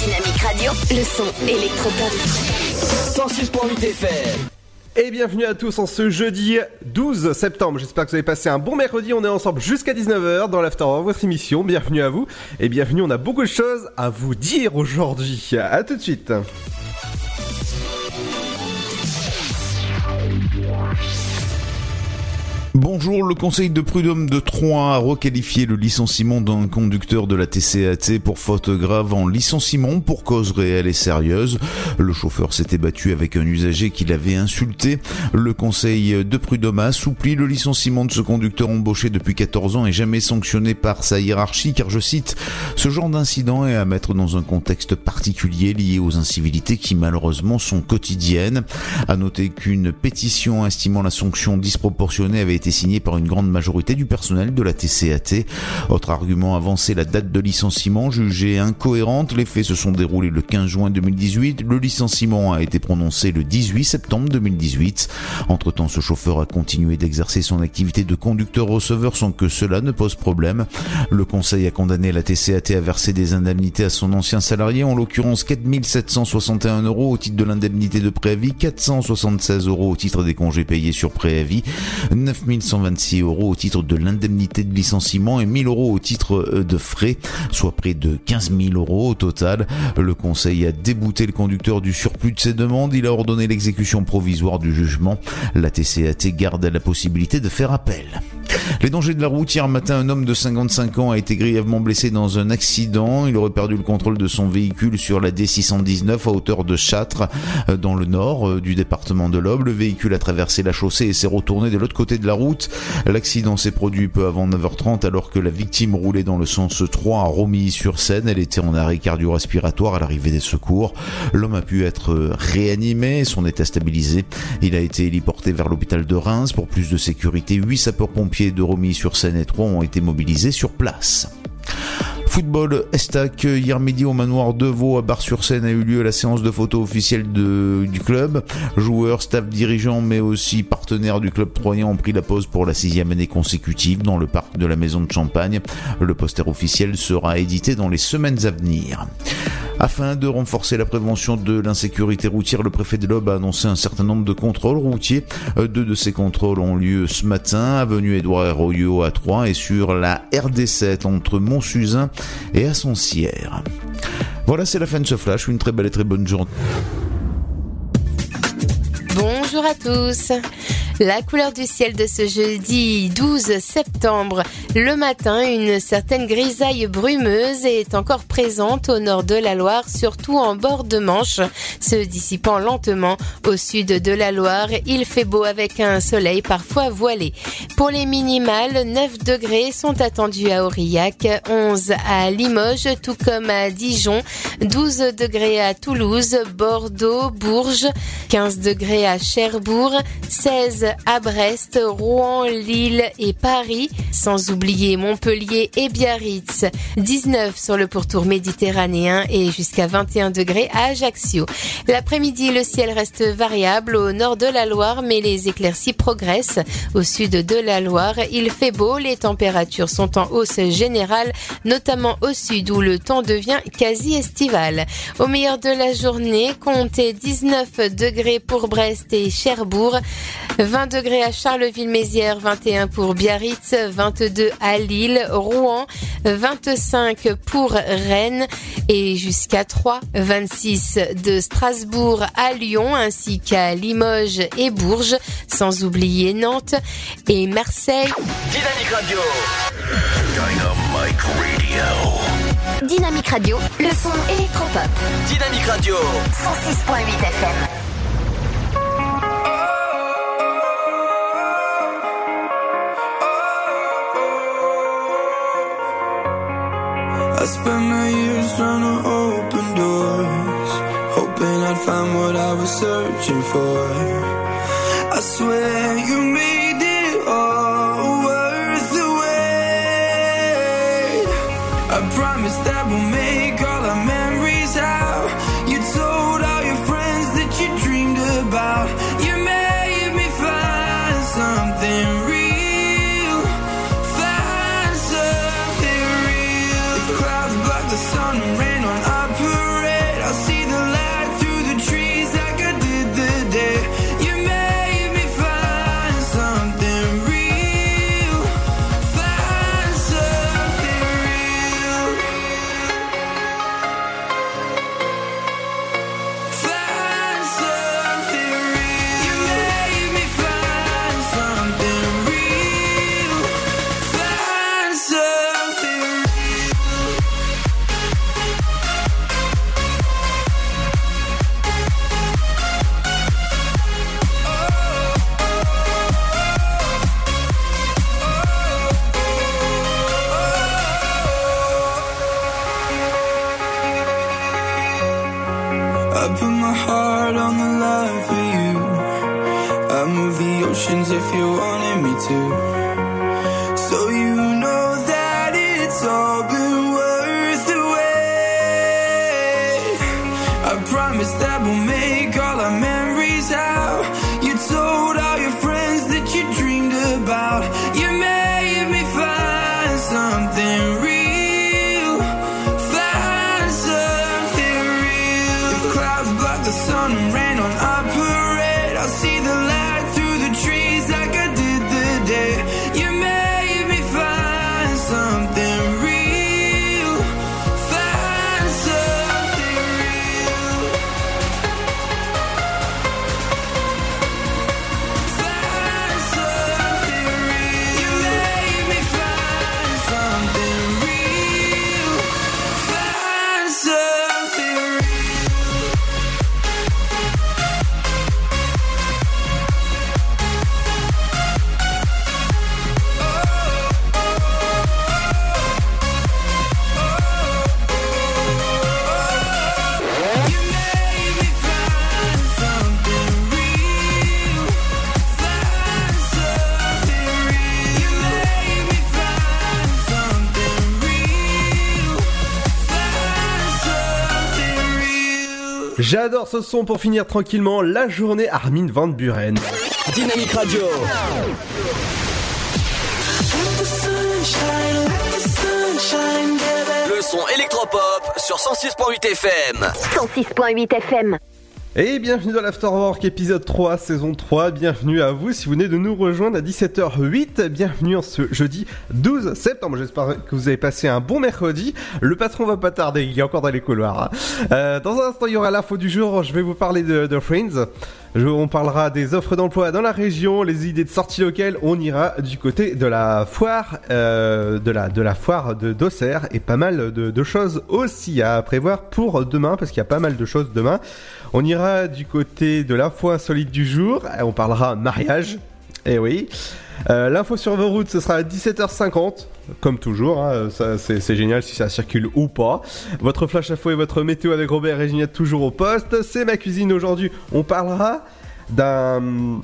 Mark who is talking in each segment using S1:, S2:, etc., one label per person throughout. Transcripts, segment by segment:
S1: Dynamique Radio. Le son électropop.
S2: 106.8 FM.
S3: Et bienvenue à tous en ce jeudi 12 septembre. J'espère que vous avez passé un bon mercredi. On est ensemble jusqu'à 19h dans l'After votre émission. Bienvenue à vous. Et bienvenue, on a beaucoup de choses à vous dire aujourd'hui. À tout de suite.
S4: Bonjour, le conseil de prud'homme de Troyes a requalifié le licenciement d'un conducteur de la TCAT pour faute grave en licenciement pour cause réelle et sérieuse. Le chauffeur s'était battu avec un usager qui l'avait insulté. Le conseil de prud'homme a assoupli le licenciement de ce conducteur embauché depuis 14 ans et jamais sanctionné par sa hiérarchie car je cite, ce genre d'incident est à mettre dans un contexte particulier lié aux incivilités qui malheureusement sont quotidiennes. Noter qu'une estimant la sanction disproportionnée avait été signée par une grande majorité du personnel de la TCAT. Autre argument avancé, la date de licenciement jugée incohérente. Les faits se sont déroulés le 15 juin 2018. Le licenciement a été prononcé le 18 septembre 2018. Entre-temps, ce chauffeur a continué d'exercer son activité de conducteur-receveur sans que cela ne pose problème. Le conseil a condamné la TCAT à verser des indemnités à son ancien salarié, en l'occurrence 4761 euros au titre de l'indemnité de préavis, 476 euros au titre des congés payés sur préavis, 9126 euros au titre de l'indemnité de licenciement et 1000 euros au titre euh, de frais, soit près de 15 000 euros au total. Le conseil a débouté le conducteur du surplus de ses demandes. Il a ordonné l'exécution provisoire du jugement. La TCAT garde la possibilité de faire appel. Les dangers de la route. Hier matin, un homme de 55 ans a été grièvement blessé dans un accident. Il aurait perdu le contrôle de son véhicule sur la D619 à hauteur de Châtres, euh, dans le nord euh, du département de l'Aube. Le véhicule a traversé la chaussée et s'est retourné de l'autre côté de la route. L'accident s'est produit peu avant 9h30 alors que la victime roulait dans le sens 3 à Romilly-sur-Seine. Elle était en arrêt cardio-respiratoire à l'arrivée des secours. L'homme a pu être réanimé, son état stabilisé. Il a été héliporté vers l'hôpital de Reims pour plus de sécurité. Huit sapeurs-pompiers de Romilly-sur-Seine et Troyes ont été mobilisés sur place. Football Estac, hier midi au manoir de Vaux à Bar-sur-Seine a eu lieu la séance de photos officielle de, du club. Joueurs, staff dirigeants mais aussi partenaires du club troyen ont pris la pause pour la sixième année consécutive dans le parc de la Maison de Champagne. Le poster officiel sera édité dans les semaines à venir. Afin de renforcer la prévention de l'insécurité routière, le préfet de l'Aube a annoncé un certain nombre de contrôles routiers. Deux de ces contrôles ont lieu ce matin, avenue Édouard Herroyot à Troyes et sur la RD7 entre Montsuzin et Assoncières. Voilà, c'est la fin de ce flash. Une très belle et très bonne journée.
S5: Bonjour à tous. La couleur du ciel de ce jeudi 12 septembre. Le matin, une certaine grisaille brumeuse est encore présente au nord de la Loire, surtout en bord de Manche, se dissipant lentement au sud de la Loire. Il fait beau avec un soleil parfois voilé. Pour les minimales, 9 degrés sont attendus à Aurillac, 11 à Limoges, tout comme à Dijon, 12 degrés à Toulouse, Bordeaux, Bourges, 15 degrés à Cherbourg, 16 à Brest, Rouen, Lille et Paris, sans oublier Montpellier et Biarritz, 19 sur le pourtour méditerranéen et jusqu'à 21 degrés à Ajaccio. L'après-midi, le ciel reste variable au nord de la Loire, mais les éclaircies progressent. Au sud de la Loire, il fait beau, les températures sont en hausse générale, notamment au sud où le temps devient quasi estival. Au meilleur de la journée, comptez 19 degrés pour Brest et Cherbourg, 20 degrés à Charleville-Mézières, 21 pour Biarritz, 22 à Lille, Rouen, 25 pour Rennes et jusqu'à 3, 26 de Strasbourg à Lyon ainsi qu'à Limoges et Bourges, sans oublier Nantes et Marseille.
S2: Dynamique Radio.
S6: Dynamite Radio.
S1: Dynamique Radio. Le son électropop.
S2: Dynamique Radio.
S1: 106.8 FM.
S7: I spent my years trying to open doors, hoping I'd find what I was searching for. I swear you made if you wanted me to.
S3: J'adore ce son pour finir tranquillement la journée Armin Van Buren.
S8: Dynamique Radio. Le son électropop sur 106.8 FM.
S1: 106.8 FM.
S3: Et bienvenue dans l'Afterwork épisode 3 saison 3, bienvenue à vous si vous venez de nous rejoindre à 17h08, bienvenue en ce jeudi 12 septembre, j'espère que vous avez passé un bon mercredi, le patron va pas tarder, il est encore dans les couloirs. hein. Euh, dans un instant il y aura l'info du jour, je vais vous parler de, de Friends, on parlera des offres d'emploi dans la région, les idées de sortie locales. On ira du côté de la foire, euh, de la foire de d'Auxerre et pas mal de choses aussi à prévoir pour demain parce qu'il y a pas mal de choses demain. On ira du côté de l'info insolite du jour. On parlera mariage. Eh oui. Euh, L'info sur vos routes, ce sera à 17h50, comme toujours. hein, c'est génial si ça circule ou pas. Votre flash info et votre météo avec Robert et toujours au poste. C'est ma cuisine aujourd'hui. On parlera d'un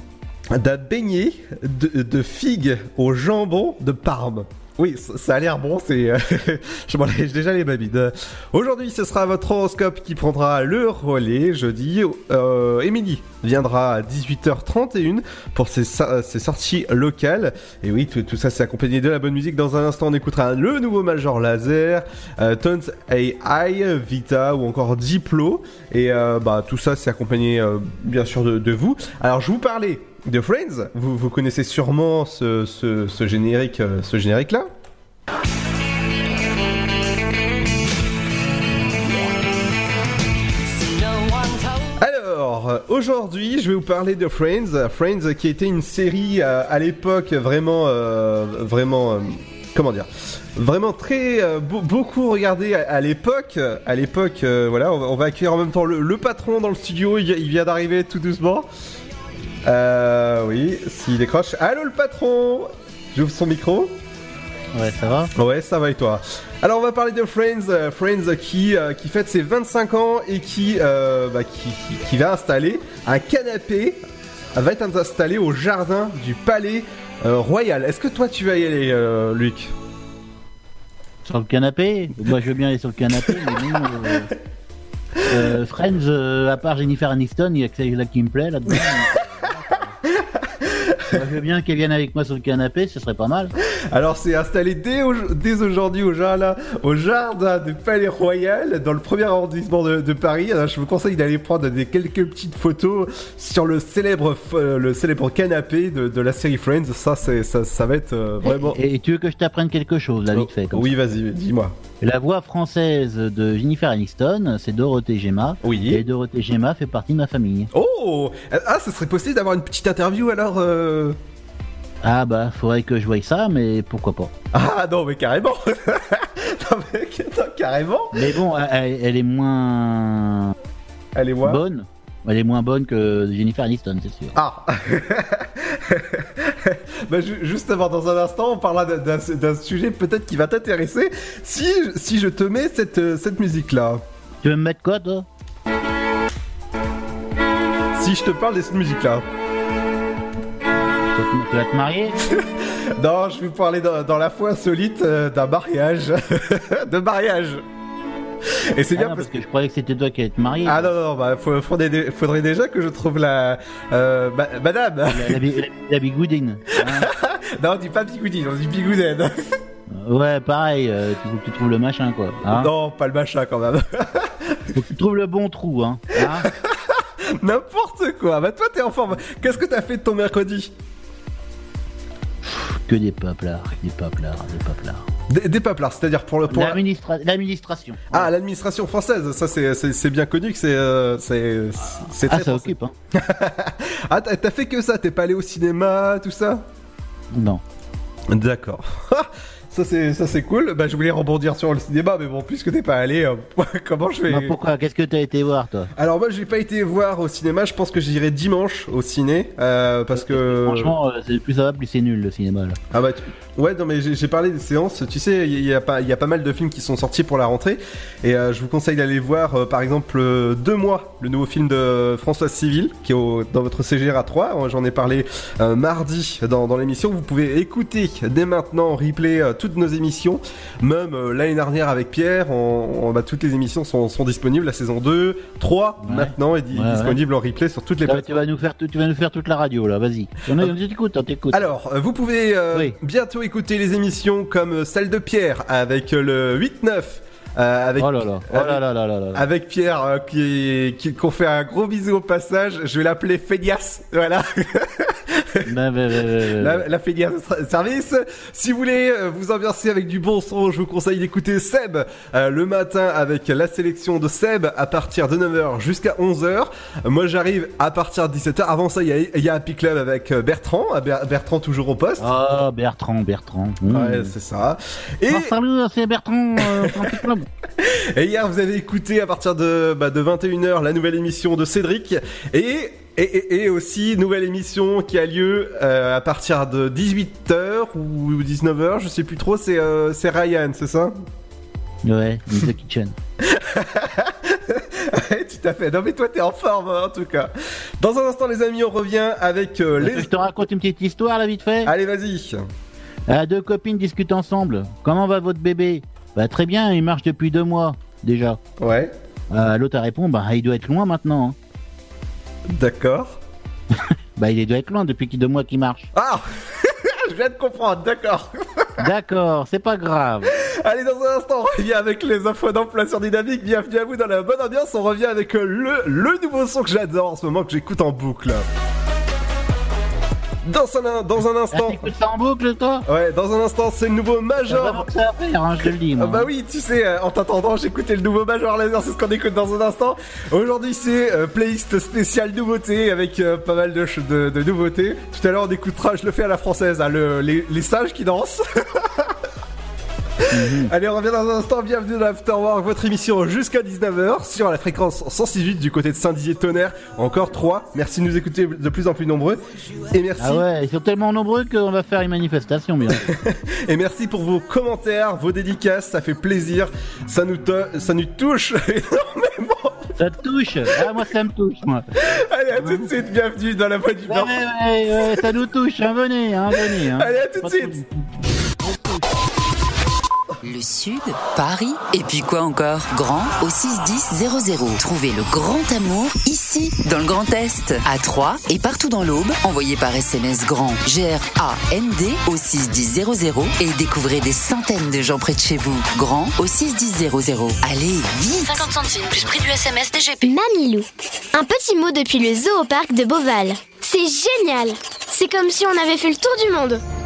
S3: d'un beignet de, de figues au jambon de Parme. Oui, ça, a l'air bon, c'est... euh, je m'en lèche déjà les babines. Aujourd'hui, ce sera votre horoscope qui prendra le relais jeudi. Euh, Émilie viendra à 18h31 pour ses, ses sorties locales. Et oui, tout, tout ça, c'est accompagné de la bonne musique. Dans un instant, on écoutera le nouveau Major Laser, euh, AI, Vita ou encore Diplo. Et euh, bah, tout ça, c'est accompagné euh, bien sûr de, de vous. Alors, je vous parlais de Friends. Vous, vous connaissez sûrement ce, ce, ce générique, euh, générique-là. Alors, aujourd'hui, je vais vous parler de Friends. Friends qui était une série euh, à l'époque vraiment, euh, vraiment, comment dire, vraiment très beau- beaucoup regardée à, l'époque. À l'époque, voilà, on va, accueillir en même temps le, patron dans le studio. Il vient d'arriver tout doucement. Euh, oui, s'il décroche. Allô le patron J'ouvre son micro.
S9: Ouais, ça va
S3: Ouais, ça va et toi Alors on va parler de Friends, euh, Friends qui, euh, qui fête ses 25 ans et qui, euh, bah, qui, qui- qui va installer un canapé, va être installé au jardin du palais royal. Est-ce que toi tu vas y aller, Luc?
S9: Sur le canapé? Moi, je veux bien aller sur le canapé, mais euh, Friends, à part Jennifer Aniston, il y a que celle-là qui me plaît là-dedans. Je veux bien qu'elle vienne avec moi sur le canapé, ce serait pas mal.
S3: Alors c'est installé dès, au- dès aujourd'hui au jardin, au jardin du Palais Royal, dans le premier arrondissement de, de Paris. Alors, je vous conseille d'aller prendre des, quelques petites photos sur le célèbre, euh, le célèbre canapé de, de la série Friends. Ça, ça, ça va être euh, vraiment...
S9: Et, et tu veux que je t'apprenne quelque chose, là, vite fait comme
S3: oui, vas-y, dis-moi.
S9: La voix française de Jennifer Aniston, c'est Dorothée Gemma.
S3: Oui.
S9: Et Dorothée Gemma fait partie de ma famille.
S3: Oh Ah, ce serait possible d'avoir une petite interview alors euh...
S9: Ah bah, faudrait que je voie ça, mais pourquoi pas.
S3: Ah non, mais carrément Non, mais non, carrément
S9: Mais bon, elle, elle est moins
S3: Allez voir.
S9: bonne. Elle est moins bonne que Jennifer Aniston, c'est sûr.
S3: Ah bah, ju- Juste avant, dans un instant, on parlera d'un- sujet peut-être qui va t'intéresser. Si, si je te mets cette, euh, cette musique-là,
S9: Tu veux me mettre quoi, toi?
S3: Si je te parle de cette musique-là,
S9: Tu vas te- tu vas te marier?
S3: Non, je vais vous parler dans, dans la foi insolite euh, d'un mariage. de mariage Et c'est
S9: Ah
S3: bien
S9: non,
S3: parce
S9: que je croyais que c'était toi qui allais te marier.
S3: Ah non, non, bah, faut- faudrait, dé- faudrait déjà que je trouve la... euh, ma- madame
S9: La, la, bi- la- la bigoudine. hein.
S3: Non, on dit pas bigoudine, on dit bigouden.
S9: ouais, pareil, euh, tu faut que tu trouves le machin, quoi. hein.
S3: non, pas le machin quand même.
S9: Faut que tu trouves le bon trou, hein. hein.
S3: N'importe quoi. Bah toi, t'es en forme. Qu'est-ce que t'as fait de ton mercredi?
S9: Que des paplards, des paplards, des paplards.
S3: Des, des paplards, c'est-à-dire pour le... Pour la-
S9: L'administra- L'administration.
S3: Ah, l'administration française, ça c'est- bien connu que c'est euh, c'est c'est
S9: Ah,
S3: très
S9: ça
S3: français.
S9: occupe, hein.
S3: Ah, t'as t'as fait que ça, t'es pas allé au cinéma, tout ça?
S9: Non.
S3: D'accord. ça c'est ça c'est cool. Bah je voulais rebondir sur le cinéma, mais bon, puisque t'es pas allé, euh, comment je vais
S9: Non, pourquoi? Qu'est-ce que t'as été voir, toi?
S3: Alors moi j'ai pas été voir au cinéma, je pense que j'irai dimanche au ciné euh, parce que
S9: Franchement, euh, c'est- plus ça va, plus c'est nul, le cinéma, là.
S3: Ah bah tu- ouais non mais j'ai parlé des séances, tu sais il y, a pas il y a pas mal de films qui sont sortis pour la rentrée. Et euh, je vous conseille d'aller voir par exemple Deux mois, le nouveau film de François Civil qui est au- dans votre CGR à 3, j'en ai parlé mardi dans, dans l'émission, vous pouvez écouter dès maintenant en replay euh, toutes nos émissions, même euh, l'année dernière avec Pierre, on, on- bah, toutes les émissions sont, sont disponibles, la saison 2, 3
S9: Ouais.
S3: maintenant est di-
S9: Ouais, ouais.
S3: disponible en replay sur toutes les plateformes.
S9: tu vas nous faire, tu vas nous faire toute la radio, là. Vas-y. On, on t'écoute, on t'écoute.
S3: Alors, euh, vous pouvez euh,
S9: Oui.
S3: bientôt écouter les émissions comme celle de Pierre avec le 8-9. euh, avec,
S9: Oh là là. Oh là là là là là. là.
S3: avec Pierre euh, qui, qui qu'on fait un gros bisou au passage. Je vais l'appeler Félias. Voilà. La, la Félias service. Si vous voulez euh, vous ambiancer avec du bon son, je vous conseille d'écouter Seb euh, le matin avec la sélection de Seb à partir de 9h jusqu'à 11h. Euh, Moi j'arrive à partir de 17h. Avant ça, il y a, il y a Happy Club avec euh, Bertrand. Ah, Ber- Bertrand toujours au poste.
S9: Oh, Bertrand, Bertrand. Mmh.
S3: Ouais, c'est ça. Et,
S9: Oh, salut, c'est Bertrand, euh, Club.
S3: et hier, vous avez écouté à partir de, bah, de 21h la nouvelle émission de Cédric. Et, et, et, et aussi, nouvelle émission qui a lieu euh, à partir de 18h ou 19h, je sais plus trop, c'est euh, Ryan, c'est ça?
S9: Ouais, the kitchen.
S3: Ouais, tout à fait. Non mais toi, t'es en forme, hein, en tout cas. Dans un instant, les amis, on revient avec euh, les...
S9: Je te raconte une petite histoire, là, vite fait.
S3: Allez, vas-y.
S9: Deux copines discutent ensemble. Comment va votre bébé? Bah, très bien, il marche depuis deux mois, déjà.
S3: Ouais,
S9: L'autre répond, bah, il doit être loin maintenant. hein.
S3: D'accord.
S9: Bah, il doit être loin depuis deux mois qu'il marche.
S3: Ah Je viens de comprendre, d'accord.
S9: D'accord, c'est pas grave.
S3: Allez, dans un instant, on revient avec les infos d'emploi sur Dynamique. Bienvenue à vous dans la bonne ambiance. On revient avec euh, le, le nouveau son que j'adore en ce moment, que j'écoute en boucle. Dans un, dans un
S9: Ah,
S3: instant,
S9: ça en boucle, toi
S3: ouais, dans un instant, c'est le nouveau
S9: va
S3: Major.
S9: ça à faire, hein, je te le dis, moi.
S3: Ah bah oui, tu sais, euh, en t'attendant, j'écoutais le nouveau Major Laser, c'est ce qu'on écoute dans un instant. Aujourd'hui, c'est euh, playlist spéciale nouveauté avec euh, pas mal de, de, de nouveautés. Tout à l'heure, on écoutera, je le fais à la française, hein, le, les, les sages qui dansent. Allez, on revient dans un instant. Bienvenue dans l'Afterwork, votre émission jusqu'à 19h sur la fréquence 168 du côté de Saint-Dizier-Tonnerre. Encore 3. Merci de nous écouter de plus en plus nombreux. Et merci.
S9: Ah ouais, ils sont tellement nombreux qu'on va faire une manifestation, bien.
S3: Et merci pour vos commentaires, vos dédicaces. Ça fait plaisir. Ça nous, to- ça nous touche énormément.
S9: Ça te touche Ah, moi, ça me touche, moi.
S3: Allez, à tout de suite. Bienvenue dans la voie du
S9: Ouais,
S3: Nord.
S9: ouais, ouais, ça nous touche, hein, venez, hein, venez. Hein.
S3: Allez, à tout de suite.
S10: Le Sud, Paris, et puis quoi encore? Grand au 61000. Trouvez le grand amour ici, dans le Grand Est, à Troyes et partout dans l'Aube. Envoyez par SMS grand G-R-A-N-D au 61000 et découvrez des centaines de gens près de chez vous. Grand au 61000. Allez, vite
S1: 50 centimes plus prix du SMS DGP. Mamilou. Un petit mot depuis le zoo au parc de Beauval. C'est génial. C'est comme si on avait fait le tour du monde.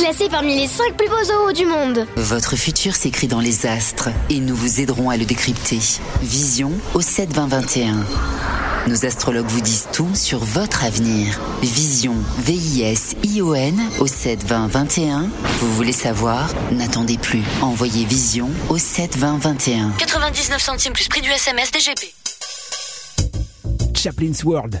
S1: Classé parmi les 5 plus beaux zoos du monde.
S10: Votre futur s'écrit dans les astres et nous vous aiderons à le décrypter. Vision au 72021. Nos astrologues vous disent tout sur votre avenir. Vision, V-I-S-I-O-N au 72021. Vous voulez savoir? N'attendez plus. Envoyez Vision au 72021.
S1: 99 centimes plus prix du SMS DGP.
S11: Chaplin's World.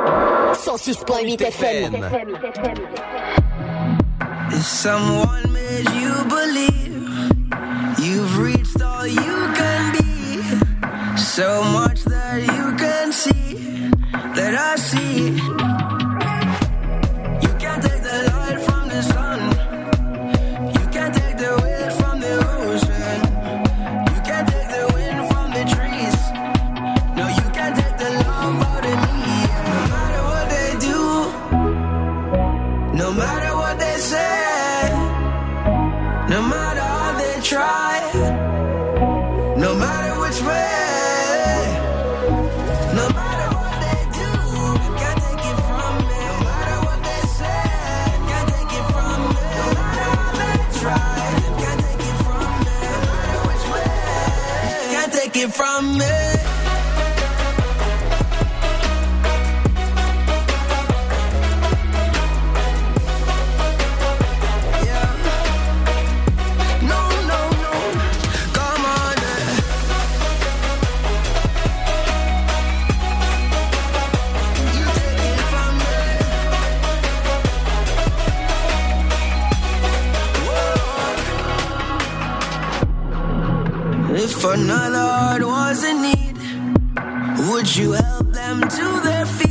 S1: 106.8 FM.
S7: If someone made you believe you've reached all you can be, so much that you can see that I see. promise If another heart was in need, would you help them to their feet?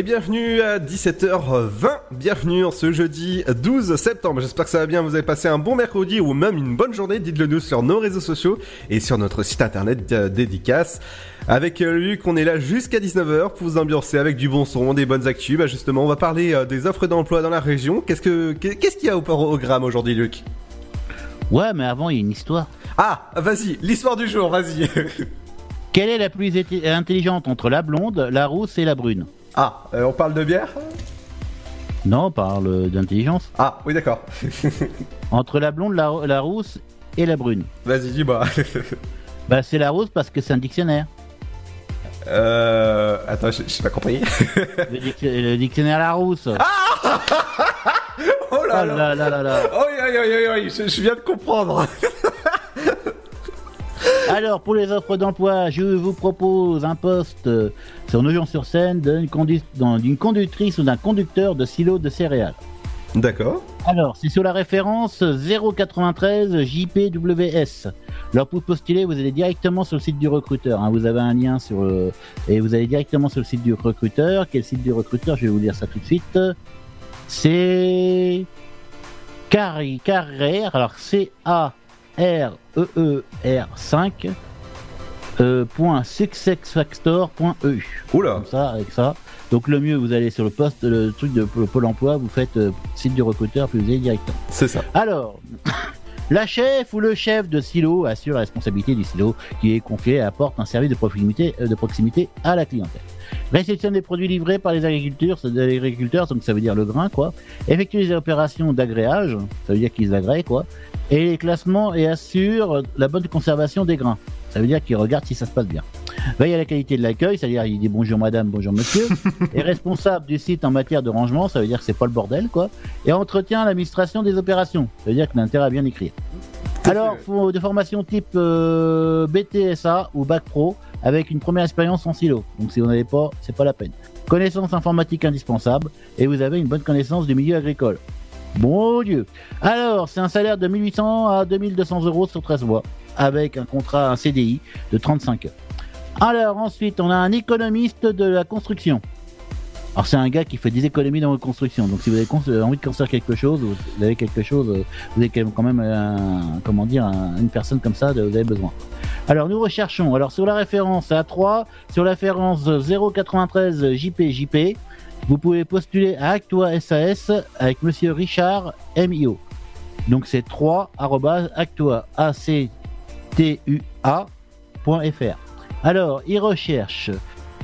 S3: Et bienvenue à 17h20, bienvenue en ce jeudi 12 septembre. J'espère que ça va bien, vous avez passé un bon mercredi ou même une bonne journée. Dites-le nous sur nos réseaux sociaux et sur notre site internet euh, dédicace. Avec euh, Luc, on est là jusqu'à 19h pour vous ambiancer avec du bon son, des bonnes actus. Bah justement, on va parler euh, des offres d'emploi dans la région. Qu'est-ce que qu'est-ce qu'il y a au programme aujourd'hui, Luc?
S9: Ouais, mais avant, il y a une histoire.
S3: Ah, vas-y, l'histoire du jour, vas-y.
S9: Quelle est la plus intelligente entre la blonde, la rousse et la brune?
S3: Ah, euh, on parle de bière
S9: Non, on parle d'intelligence.
S3: Ah, oui, d'accord.
S9: Entre la blonde, la, la rousse et la brune.
S3: Vas-y, dis-moi.
S9: Bah, c'est la rousse parce que c'est un dictionnaire.
S3: euh... Attends, j'ai pas compris.
S9: Le, dic- le dictionnaire la rousse.
S3: oh là
S9: Oh
S3: là
S9: là là là.
S3: Oh, oui, oui, oui, oui, je, je viens de comprendre.
S9: Alors, pour les offres d'emploi, je vous propose un poste euh, sur Nogent-sur-Seine d'une condu- conductrice ou d'un conducteur de silo de céréales.
S3: D'accord.
S9: Alors, c'est sur la référence 093 JPWS. Alors, pour postuler, vous allez directement sur le site du recruteur. hein. Vous avez un lien sur le... et vous allez directement sur le site du recruteur. Quel site du recruteur? Je vais vous dire ça tout de suite. C'est Carré. Alors, C A R E E R 5 euh, point successfactor.eu.
S3: Oula.
S9: Comme ça, avec ça. Donc le mieux, vous allez sur le poste, le truc de le Pôle Emploi, vous faites euh, site du recruteur, puis vous allez directement.
S3: C'est ça.
S9: Alors, la chef ou le chef de silo assure la responsabilité du silo qui est confié et apporte un service de proximité, euh, de proximité à la clientèle. Réception des produits livrés par les agriculteurs, c'est des agriculteurs, donc ça veut dire le grain, quoi. Effectue les opérations d'agréage, ça veut dire qu'ils agréent, quoi. Et les classements et assure la bonne conservation des grains. Ça veut dire qu'ils regardent si ça se passe bien. Veille à la qualité de l'accueil, c'est-à-dire il dit bonjour madame, bonjour monsieur. est responsable du site en matière de rangement, ça veut dire que c'est pas le bordel, quoi. Et entretient l'administration des opérations, ça veut dire que l'intérêt à bien écrire. Alors, faut de formation type euh, BTSA ou Bac Pro avec une première expérience en silo. Donc si vous n'avez pas, c'est pas la peine. Connaissance informatique indispensable et vous avez une bonne connaissance du milieu agricole. Bon Dieu. Alors, c'est un salaire de 1800 à 2200 euros sur 13 mois avec un contrat, un CDI de 35 heures. Alors ensuite, on a un économiste de la construction. Alors c'est un gars qui fait des économies dans votre construction. Donc si vous avez euh, envie de construire quelque chose, vous avez quelque chose, euh, vous avez quand même- un- une personne comme ça, vous avez besoin. Alors nous recherchons. Alors sur la référence A3, sur la référence 093 JPJP, vous pouvez postuler à Actua SAS avec Monsieur Richard MIO. Donc c'est 3 arobase actua. Alors, il recherche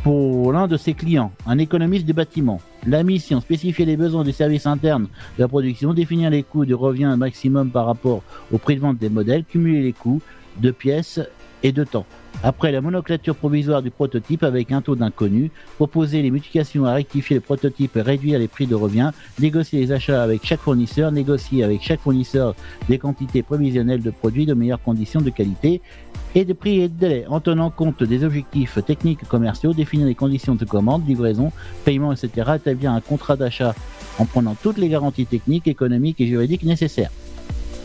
S9: pour l'un de ses clients, un économiste du bâtiment. La mission, spécifier les besoins du service interne de la production, définir les coûts de revient maximum par rapport au prix de vente des modèles, cumuler les coûts de pièces et de temps. Après la monoclature provisoire du prototype avec un taux d'inconnu, proposer les modifications à rectifier le prototype, réduire les prix de revient, négocier les achats avec chaque fournisseur, négocier avec chaque fournisseur des quantités prévisionnelles de produits de meilleures conditions de qualité et de prix et de délai, en tenant compte des objectifs techniques et commerciaux, définir les conditions de commande, livraison, paiement, etc., établir un contrat d'achat en prenant toutes les garanties techniques, économiques et juridiques nécessaires.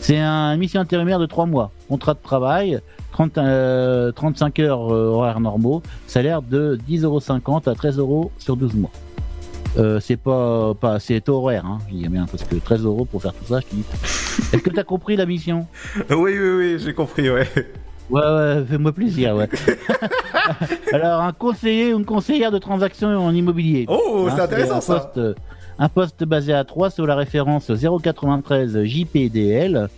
S9: C'est un- une mission intérimaire de 3 mois. Contrat de travail, 30, euh, 35 heures euh, horaires normaux, salaire de 10,50€ à 13 euros sur 12 mois. Euh, c'est pas, pas c'est horaire, hein, je dis bien, parce que 13 euros pour faire tout ça, je te dis. Est-ce que tu as compris la mission?
S3: Oui, oui, oui, j'ai compris, ouais.
S9: Ouais, ouais, fais-moi plaisir, ouais. Alors, un conseiller ou une conseillère de transaction en immobilier.
S3: Oh, c'est intéressant, ça.
S9: Euh, un poste basé à 3 sur la référence 093 JPDL.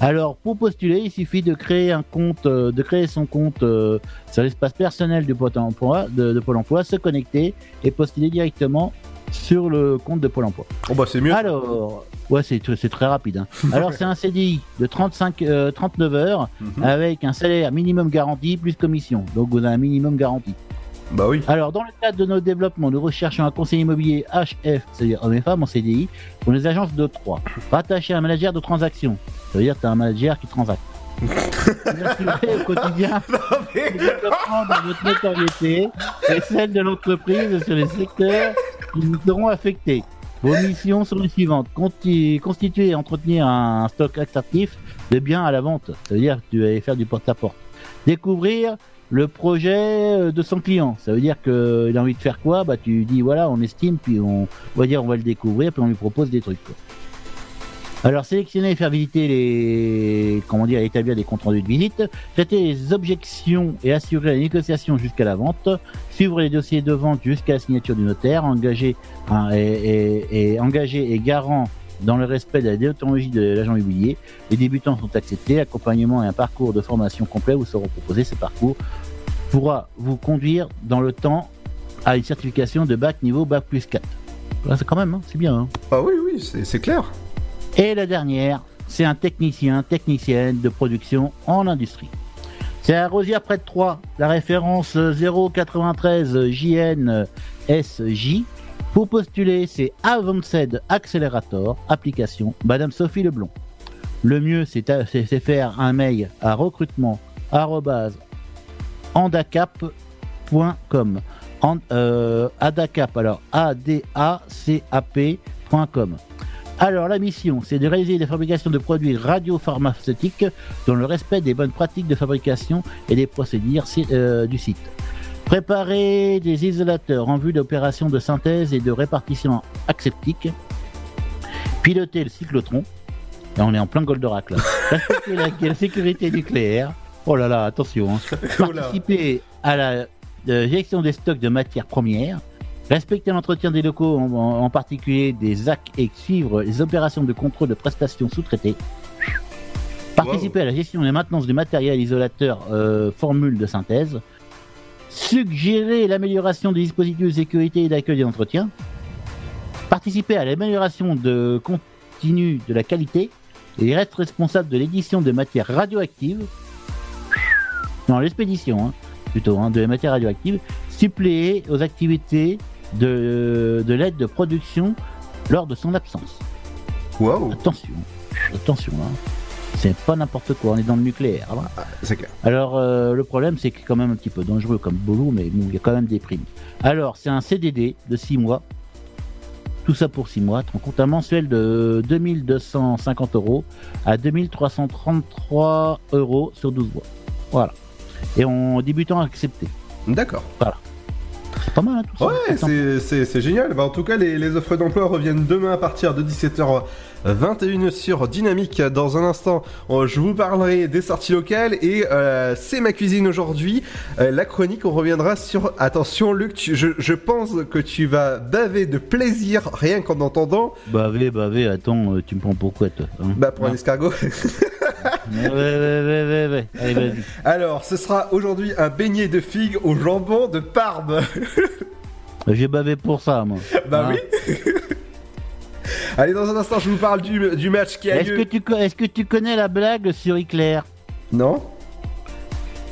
S9: Alors, pour postuler, il suffit de créer un compte, euh, de créer son compte euh, sur l'espace personnel du Pôle emploi, de, de Pôle emploi, se connecter et postuler directement sur le compte de Pôle emploi.
S3: Oh bah c'est mieux.
S9: Alors, ouais, c'est c'est très rapide. hein. Alors, c'est un CDI de 35, euh, 39 heures avec un salaire minimum garanti plus commission. Donc, vous avez un minimum garanti.
S3: Bah oui.
S9: Alors, dans le cadre de nos développements, nous recherchons un conseiller immobilier HF, c'est-à-dire homme et femme en CDI, pour les agences de 3. Rattaché à un manager de transaction. Ça veut dire que tu as un manager qui transacte. Au quotidien le développement de votre notoriété et celle de l'entreprise sur les secteurs qui nous seront affectés. Vos missions sont les suivantes. Constituer et entretenir un stock actif de biens à la vente. Ça veut dire que tu vas aller faire du porte-à-porte. Découvrir le projet euh, de son client. Ça veut dire qu'il a envie de faire quoi? Bah tu dis voilà, on estime, puis on, va dire on va le découvrir, puis on lui propose des trucs. Alors sélectionner et faire visiter les comment dire établir des comptes rendus de visite, traiter les objections et assurer la négociation jusqu'à la vente, suivre les dossiers de vente jusqu'à la signature du notaire, engager engager et garant dans le respect de la déontologie de l'agent immobilier. Les débutants sont acceptés, accompagnement et un parcours de formation complet vous seront proposés. Ce parcours pourra vous conduire dans le temps à une certification de bac niveau bac plus 4. Là, c'est quand même, hein, c'est bien. hein.
S3: Ah oui, oui, c'est clair.
S9: Et la dernière, c'est un technicien, technicienne de production en industrie. C'est à Rosière près de Troyes, la référence 093 JNSJ. Pour postuler, c'est Avanced Accelerator, application Madame Sophie Leblond. Le mieux, c'est faire un mail à recrutement arobase andacap.com. And- euh, Adacap, alors. Alors, la mission, c'est de réaliser la fabrication de produits radiopharmaceutiques dans le respect des bonnes pratiques de fabrication et des procédures euh, du site. Préparer des isolateurs en vue d'opérations de synthèse et de répartition aseptique. Piloter le cyclotron. On est en plein Goldorak, là. Respecter la, la sécurité nucléaire. Oh là là, attention. hein. Participer à la euh, gestion des stocks de matières premières. Respecter l'entretien des locaux, en, particulier des AC et suivre les opérations de contrôle de prestations sous-traitées. Participer à la gestion et la maintenance du matériel isolateur euh, formule de synthèse. Suggérer l'amélioration des dispositifs de sécurité et d'accueil et d'entretien. Participer à l'amélioration de continu de la qualité et être responsable de l'édition de matières radioactives. Non, l'expédition, hein, plutôt, hein, de la matière radioactive. Suppléer aux activités de, de l'aide de production lors de son absence.
S3: Wow.
S9: Attention, attention, hein. C'est pas n'importe quoi, on est dans le nucléaire. hein.
S3: C'est clair.
S9: Alors, euh, le problème, c'est que c'est quand même un petit peu dangereux comme boulot, mais bon, il y a quand même des primes. Alors, c'est un CDD de 6 mois. Tout ça pour 6 mois. Tu compte, un mensuel de 2250 euros à 2333 euros sur 12 mois. Voilà. Et en débutant accepté.
S3: D'accord.
S9: Voilà. C'est pas mal, hein, tout ça.
S3: Ouais, c'est- génial. Bah, en tout cas, les, les offres d'emploi reviennent demain à partir de 17h21 sur Dynamique. Dans un instant, euh, je vous parlerai des sorties locales et euh, c'est ma cuisine aujourd'hui. Euh, la chronique, on reviendra sur. Attention, Luc, tu- je, je pense que tu vas baver de plaisir rien qu'en entendant.
S9: Bavé, bavé, attends, euh, tu me prends pour quoi, toi hein?
S3: Bah, pour un escargot.
S9: Ouais, ouais, ouais, ouais, ouais, ouais. Allez, vas-y.
S3: Alors, ce sera aujourd'hui un beignet de figues au jambon de Parme.
S9: J'ai bavé pour ça, moi.
S3: bah
S9: Hein?
S3: oui. Allez, dans un instant, je vous parle du, du match qui a
S9: Est-ce
S3: lieu.
S9: que, tu, est-ce que tu connais la blague sur Hitler?
S3: Non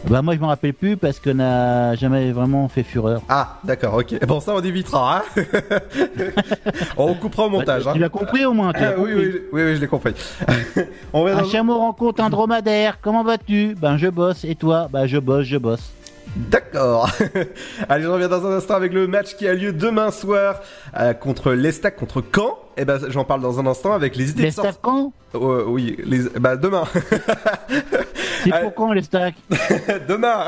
S9: Bah moi je m'en rappelle plus parce qu'on n'a jamais vraiment fait fureur.
S3: Ah, d'accord, ok. Bon, ça on évitera. Hein on coupera au montage.
S9: Tu
S3: hein.
S9: l'as compris au moins tu
S3: Ah, oui,
S9: compris.
S3: oui, oui, oui, je l'ai compris. on va
S9: Un
S3: dans-
S9: chameau rencontre un dromadaire. Comment vas-tu? Ben je bosse. Et toi? Ben je bosse, je bosse.
S3: D'accord. Allez, je reviens dans un instant avec le match qui a lieu demain soir euh, contre l'Estac, contre Caen. Et ben, j'en parle dans un instant avec les idées de sortie.
S9: L'Estac quand
S3: Euh, Oui, les... bah demain.
S9: C'est pour quand les stacks
S3: demain,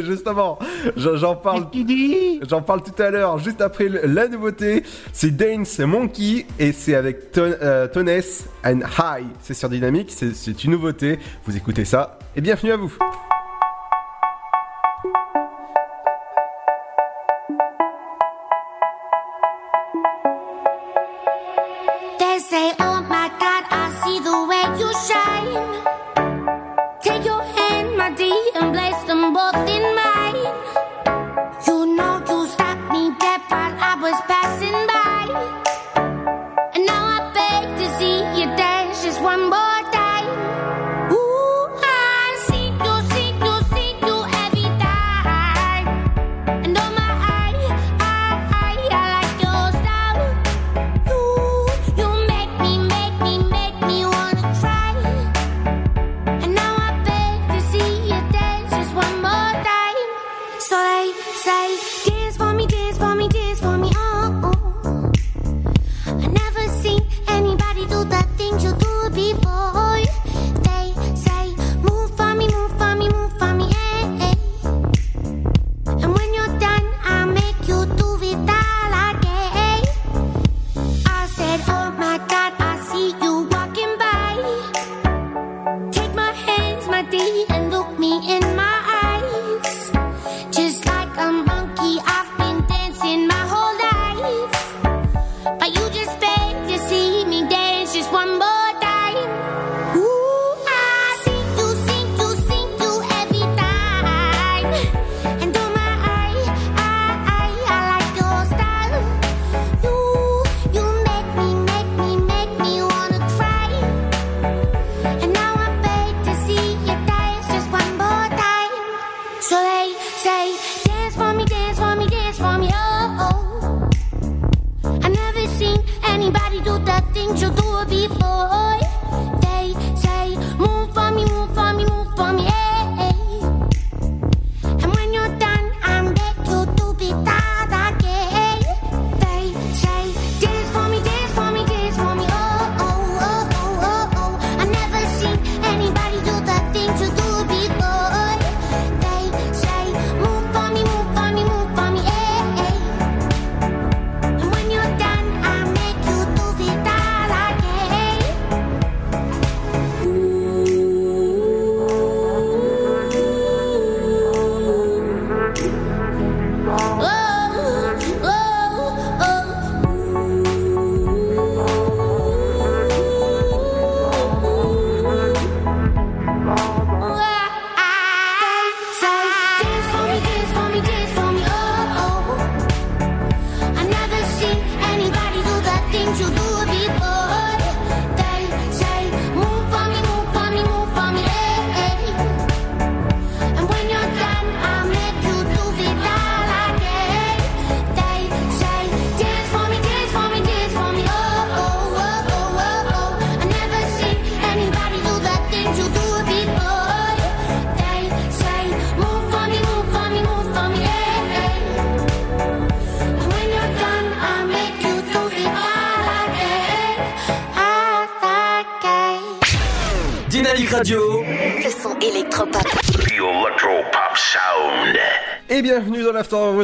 S3: justement. J'en parle. J'en parle tout à l'heure, juste après la nouveauté. C'est Dance Monkey et c'est avec Ton, euh, Tones and High. C'est sur Dynamique, c'est une nouveauté. Vous écoutez ça et bienvenue à vous.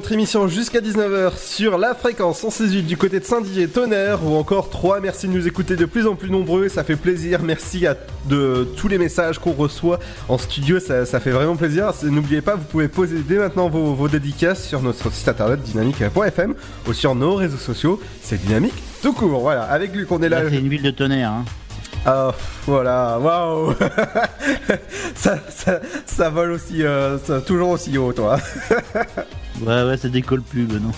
S3: Votre émission jusqu'à 19h sur la fréquence 168 du côté de Saint-Didier, Tonnerre ou encore 3. Merci de nous écouter de plus en plus nombreux, ça fait plaisir. Merci à de tous les messages qu'on reçoit en studio, ça, ça fait vraiment plaisir. N'oubliez pas, vous pouvez poser dès maintenant vos, vos dédicaces sur notre site internet dynamique.fm ou sur nos réseaux sociaux. C'est dynamique tout court. Voilà, avec lui qu'on est là.
S9: Là, c'est une ville de tonnerre. Hein.
S3: Ah, voilà, waouh ça, ça, ça vole aussi, euh, ça- toujours aussi haut, toi.
S9: Ouais, ouais, ça décolle plus, ben non.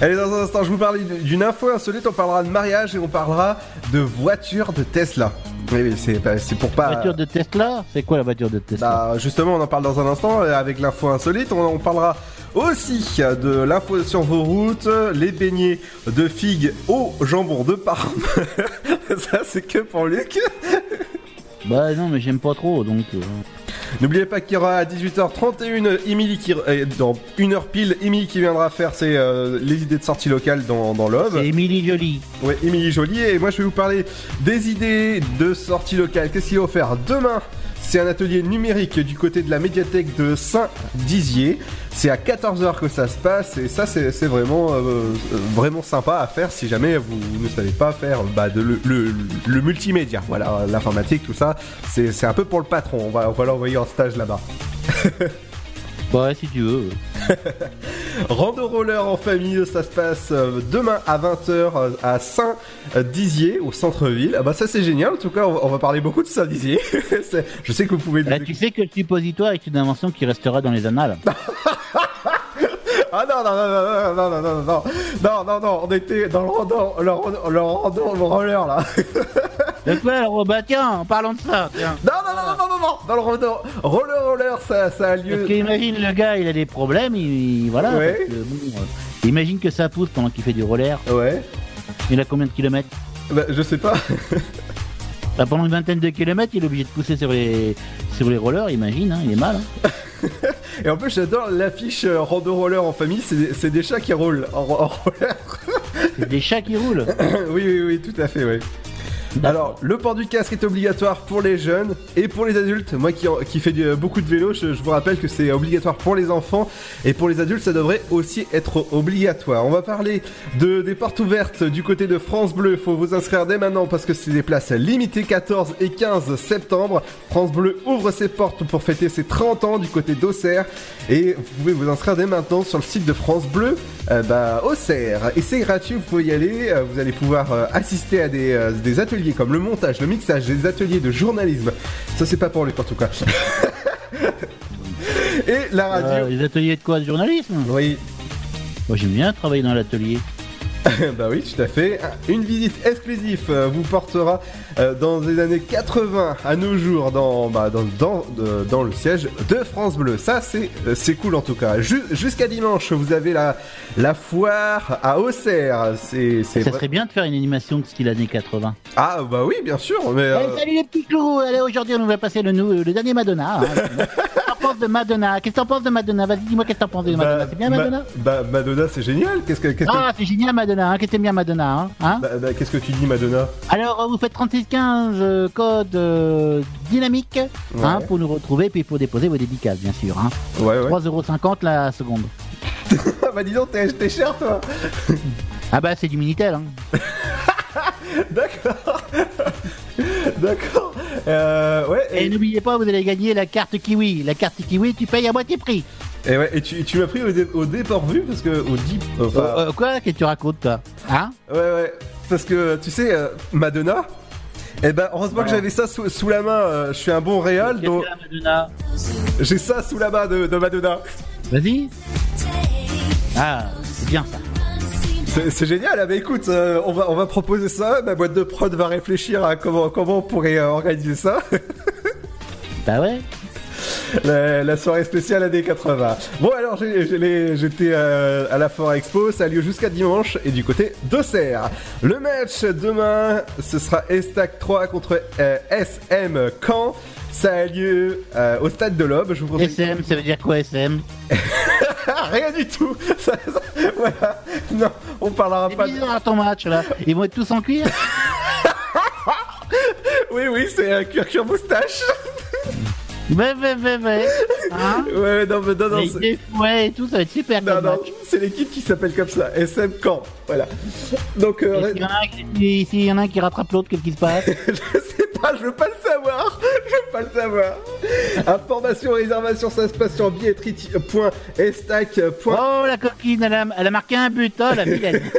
S3: Allez, dans un instant, je vous parle d'une info insolite, on parlera de mariage et on parlera de voiture de Tesla. Oui, oui, c'est pour pas...
S9: La voiture de Tesla? C'est quoi la voiture de Tesla?
S3: Bah, justement, on en parle dans un instant euh, avec l'info insolite. On, on parlera aussi de l'info sur vos routes, les beignets de figues au jambon de Parme. Ça, c'est que pour Luc.
S9: Bah non, mais j'aime pas trop, donc... euh,
S3: N'oubliez pas qu'il y aura à 18h31 Emily qui, euh, dans une heure pile, Emily qui viendra faire ses, euh, les idées de sortie locale dans, dans l'Aube.
S9: C'est Émilie Jolie.
S3: Ouais, Émilie Jolie. Et moi, je vais vous parler des idées de sortie locale. Qu'est-ce qu'il va faire demain? C'est un atelier numérique du côté de la médiathèque de Saint-Dizier. C'est à 14h que ça se passe. Et ça, c'est vraiment, euh, euh, vraiment sympa à faire si jamais vous ne savez pas faire bah, le, multimédia. Voilà, l'informatique, tout ça. C'est un peu pour le patron. On va l'envoyer en stage là-bas.
S9: Bah ouais, si tu veux.
S3: Rando roller en famille, ça se passe euh, demain à 20h à Saint-Dizier, au centre-ville. Ah bah ça c'est génial, en tout cas on va, parler beaucoup de Saint-Dizier. Je sais que vous pouvez...
S9: Là, tu sais que le suppositoire est une invention qui restera dans les annales.
S3: Ah non, non, non, non, non, non, non, non, non, non, non, non, on était dans le rando, le rando, le rando roller là.
S9: De quoi alors Bah tiens, parlons de ça, tiens.
S3: Non, non, non, non, non, non, non, dans le rando, roller roller, ça, ça a lieu...
S9: Parce qu'imagine le gars, il a des problèmes, il, il- voilà.
S3: Ouais.
S9: parce que, bon, euh, imagine que ça pousse pendant qu'il fait du roller.
S3: Ouais.
S9: Il a combien de kilomètres
S3: Bah, je sais pas.
S9: Bah, pendant une vingtaine de kilomètres, il est obligé de pousser sur les sur les rollers, imagine, hein, il est mal. hein.
S3: Et en plus j'adore l'affiche euh, rando roller en famille, c'est des- chats qui roulent en, en roller.
S9: C'est des chats qui roulent.
S3: oui, oui, oui, tout à fait, oui. Alors, le port du casque est obligatoire pour les jeunes et pour les adultes. Moi qui, fais du- beaucoup de vélo, je, vous rappelle que c'est obligatoire pour les enfants et pour les adultes, ça devrait aussi être obligatoire. On va parler de, des portes ouvertes du côté de France Bleu. Faut vous inscrire dès maintenant parce que c'est des places limitées 14 et 15 septembre. France Bleu ouvre ses portes pour fêter ses 30 ans du côté d'Auxerre et vous pouvez vous inscrire dès maintenant sur le site de France Bleu, euh, bah, Auxerre. Et c'est gratuit, vous pouvez y aller. euh, vous allez pouvoir euh, assister à euh, des ateliers comme le montage, le mixage, des ateliers de journalisme. Ça, c'est pas pour lui en tout cas. et la radio.
S9: Euh, les ateliers de quoi De journalisme
S3: Oui.
S9: Moi j'aime bien travailler dans l'atelier.
S3: bah oui, tout à fait. Une visite exclusive vous portera euh, dans les années 80 à nos jours bah, dans, le siège de France Bleu. Ça, c'est, euh, cool en tout cas. Jusqu'à dimanche, vous avez la, foire à Auxerre.
S9: Ça serait bien de faire une animation de style années 80.
S3: Ah, bah oui, bien sûr. Eh, euh,
S9: salut les petits clous. Allez, aujourd'hui, on va passer le, le dernier Madonna. Hein, de Madonna? Qu'est-ce que t'en penses de Madonna? Vas-y, dis-moi qu'est-ce que t'en penses de Madonna? Bah, c'est bien Madonna?
S3: Bah, Madonna, c'est génial.
S9: Ah, c'est génial Madonna. Hein bien Madonna hein, hein?
S3: Qu'est-ce que tu dis Madonna?
S9: Alors, vous faites 36 15 euh, code euh, dynamique, hein, pour nous retrouver, puis pour déposer vos dédicaces, bien sûr. Hein.
S3: Ouais,
S9: 3,50€ la seconde.
S3: Ah bah dis donc, t'es acheté cher, toi
S9: Ah bah c'est du Minitel. Hein.
S3: D'accord D'accord euh, ouais,
S9: Et, n'oubliez pas, vous allez gagner la carte Kiwi. La carte Kiwi, tu payes à moitié prix.
S3: Et ouais, et tu, tu m'as pris au, dé, au dépourvu parce que au deep.
S9: Euh, quoi? Qu'est-ce que tu racontes toi? Hein?
S3: Ouais ouais. Parce que tu sais, Madonna, eh ben, heureusement que j'avais ça sous, sous la main. euh, je suis un bon réal, donc j'ai ça sous la main de, de Madonna.
S9: Vas-y. Ah, c'est bien ça.
S3: C'est c'est génial. Ah bah écoute, euh, on va on va proposer ça. Ma boîte de prod va réfléchir à comment comment on pourrait euh, organiser ça.
S9: Bah ouais.
S3: La, la soirée spéciale années 80. Bon alors j'étais euh, à la Fort Expo, ça a lieu jusqu'à dimanche et du côté d'Auxerre. Le match demain, ce sera Estac 3 contre euh, SM Caen. Ça a lieu euh, au stade de l'Aube. Je vous conseille.
S9: SM, ça veut dire quoi SM
S3: Rien du tout. Ça- ça- voilà. Non, on parlera
S9: C'est
S3: pas. de-
S9: bizarre ton match là. Ils vont être tous en cuir?
S3: Oui, oui, c'est un cuir cuir moustache.
S9: Ouais, ouais, ouais, ouais. Hein
S3: Ouais, non, mais non, non,
S9: Les fouets et tout, ça va être super
S3: non, non, c'est l'équipe qui s'appelle comme ça, SM Camp. Voilà. Donc, euh,
S9: S'il y, en a un qui- s'il y en a un qui rattrape l'autre, qu'est-ce qui se passe
S3: je sais pas, je veux pas le savoir. Je veux pas le savoir. Information, réservation, ça se passe sur billetterie.estac.com
S9: Oh, la coquine, elle a, elle a marqué un but, oh, la vilaine.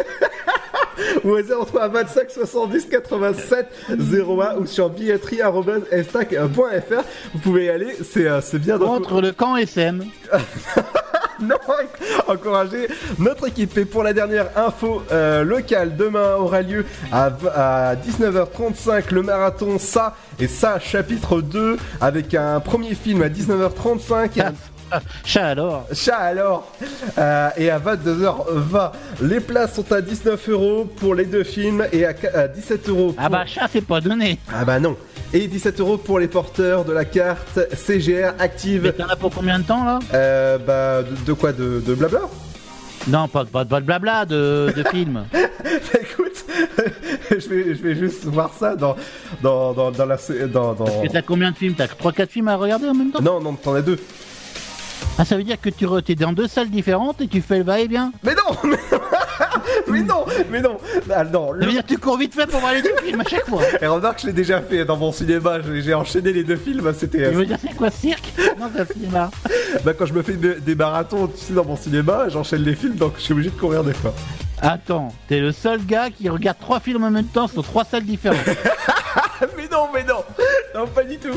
S3: ou au 03 25 70 87 01 ou sur billetterie.estac.fr. Vous pouvez y aller, c'est euh, bien.
S9: Contre le camp SM.
S3: non, encourager notre équipe. Et pour la dernière info euh, locale, demain aura lieu à, v- à 19h35 le marathon Ça et Ça chapitre 2 avec un premier film à 19h35 et un
S9: Chat alors.
S3: Chat alors Euh, Et à 22h20 Les places sont à 19 euros pour les deux films et à, qu- à 17 euros
S9: Ah bah, chat, c'est pas donné.
S3: Ah bah non Et 17 euros pour les porteurs de la carte CGR active
S9: Mais t'en as pour combien de temps, là?
S3: Euh, Bah de, de quoi? De, de blabla?
S9: Non, pas, pas, pas de blabla, de, de film.
S3: Écoute, je vais, je vais juste voir ça dans, dans, dans, dans la. Dans, dans...
S9: Et t'as combien de films? T'as 3-4 films à regarder en même temps?
S3: Non, non, t'en as deux.
S9: Ah, ça veut dire que tu re- t'es dans deux salles différentes et tu fais le va-et-bien
S3: Mais non mais, mais non Mais non Ah, non
S9: Ça veut dire que tu cours vite fait pour voir les deux films à chaque fois.
S3: Et remarque, je l'ai déjà fait dans mon cinéma, j'ai enchaîné les deux films, c'était.
S9: Tu veux dire c'est quoi cirque? Non, c'est le cinéma.
S3: Bah, quand je me fais de- des marathons, tu sais, dans mon cinéma, j'enchaîne les films, donc je suis obligé de courir des fois.
S9: Attends, t'es le seul gars qui regarde trois films en même temps sur trois salles différentes.
S3: mais non, mais non Non, pas du tout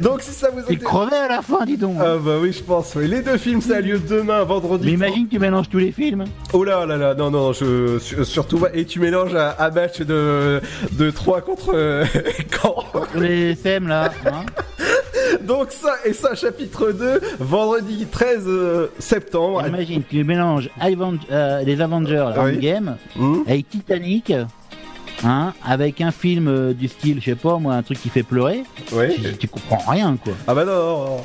S3: Donc, si ça vous intéresse.
S9: crevé à la fin, dis donc.
S3: Ah bah oui, je pense. oui. Les deux films, ça a lieu demain, vendredi.
S9: Mais imagine que tu mélanges tous les films.
S3: Oh là là là, non, non, je, sur- surtout, et tu mélanges un, un match de, de 3 contre euh, Caen.
S9: Les SM là. hein.
S3: Donc ça, et ça, chapitre 2, vendredi 13 euh, septembre.
S9: Imagine, tu mélanges Aven- euh, les Avengers
S3: Oui.
S9: Endgame
S3: Hmm.
S9: avec Titanic, hein, avec un film euh, du style, je sais pas moi, un truc qui fait pleurer. Tu, tu comprends rien quoi.
S3: Ah bah non, non, non.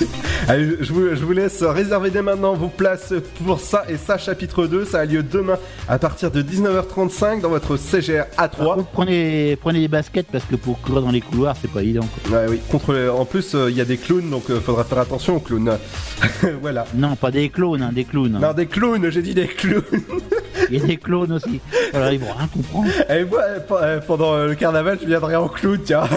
S3: Allez, je vous, je vous laisse réserver dès maintenant vos places pour ça et ça, chapitre 2. Ça a lieu demain à partir de 19h35 dans votre CGR
S9: Par
S3: A3.
S9: contre, prenez, prenez des baskets parce que pour courir dans les couloirs, c'est pas évident. Quoi.
S3: Ouais, oui. Contre, en plus, euh, il y a des clowns, donc euh, faudra faire attention aux clowns. voilà.
S9: Non, pas des clones, hein, des clowns.
S3: Non, des clowns, j'ai dit des clowns.
S9: Il y a des clones aussi. Alors ils vont rien comprendre.
S3: Et moi, euh, euh, pendant le carnaval, je viendrai en clown, tiens.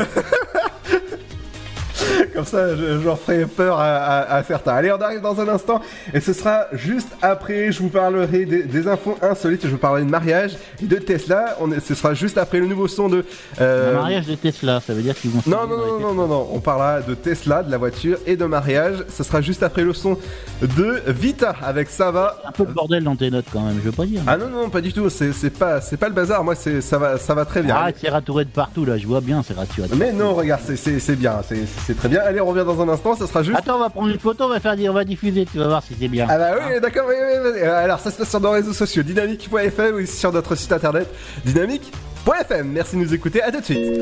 S3: Comme ça, je, je leur ferai peur à, à- à certains. Allez, on arrive dans un instant, et ce sera juste après. Je vous parlerai des, des infos insolites. Je vous parlerai de mariage et de Tesla. On est- ce sera juste après le nouveau son de. euh,
S9: Un mariage de Tesla, ça veut dire qu'ils vont.
S3: non, non, non, non, non, non, on parlera de Tesla, de la voiture et de mariage. Ce sera juste après le son de Vita avec Sava.
S9: Un peu de bordel dans tes notes quand même, je veux pas dire.
S3: Ah non, non, pas du tout, c'est pas, pas le bazar, moi ça va, ça va très bien.
S9: Arrête, c'est ratouré de partout là, je vois bien, c'est raturé. de
S3: Mais non, regarde, c'est- bien, c'est très bien. Allez, on revient dans un instant, ça sera juste.
S9: Attends, on va prendre une photo, on va faire dire, on va diffuser, tu vas voir si c'est bien.
S3: Ah bah oui, d'accord, oui, oui, oui. Euh, Alors ça se passe sur nos réseaux sociaux, dynamique.fm ou sur notre site internet dynamique.fm. Merci de nous écouter, à tout de suite.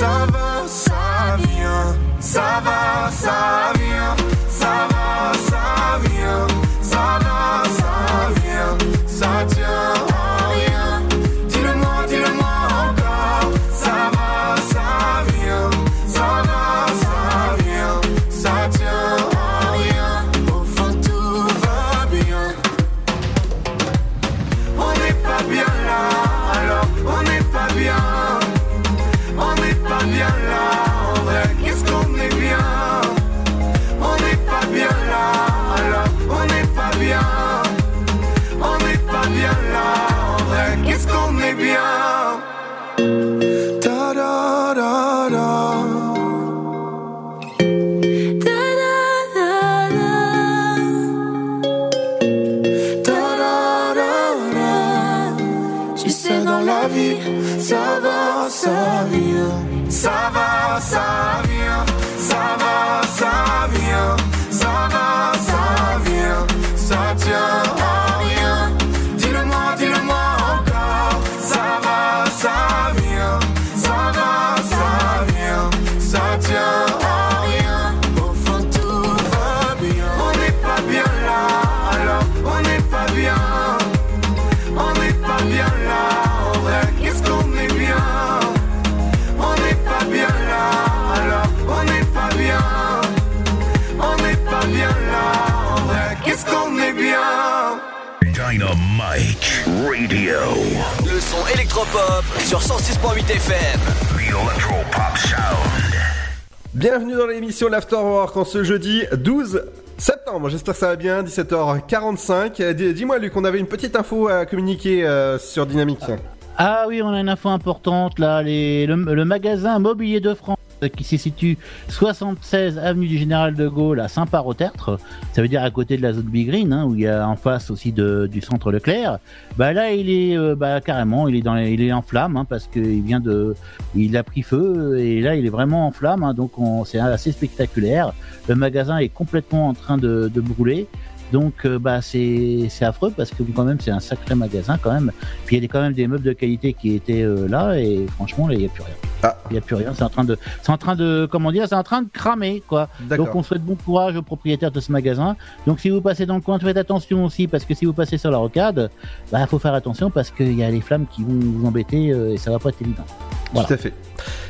S12: ça va, ça vient. Ça va, ça
S3: Bienvenue dans l'émission l'Afterwork en ce jeudi 12 septembre. J'espère que ça va bien, 17h45. Euh, dis- Dis-moi Luc, on avait une petite info à communiquer euh, sur Dynamique.
S9: Ah oui, on a une info importante là. Le, le magasin Mobilier de France qui se situe 76 avenue du Général de Gaulle à Saint-Par-au-Tertre, ça veut dire à côté de la zone Big Green, hein, où il y a en face aussi du centre Leclerc. Bah là, il est euh, bah, carrément, il est dans, il est en flamme hein, parce qu'il vient de, il a pris feu et là il est vraiment en flamme, hein, donc on- c'est assez spectaculaire. Le magasin est complètement en train de brûler. Donc euh, bah c'est c'est affreux parce que quand même c'est un sacré magasin quand même. Puis il y a quand même des meubles de qualité qui étaient euh, là et franchement là il n'y a plus rien. Il n'y a plus rien. C'est en train de c'est en train de comment dire c'est en train de cramer quoi.
S3: D'accord.
S9: Donc on souhaite bon courage aux propriétaires de ce magasin. Donc si vous passez dans le coin faites attention aussi parce que si vous passez sur la rocade, bah faut faire attention parce qu'il y a les flammes qui vont vous embêter euh, et ça va pas être évident. Voilà.
S3: Tout à fait.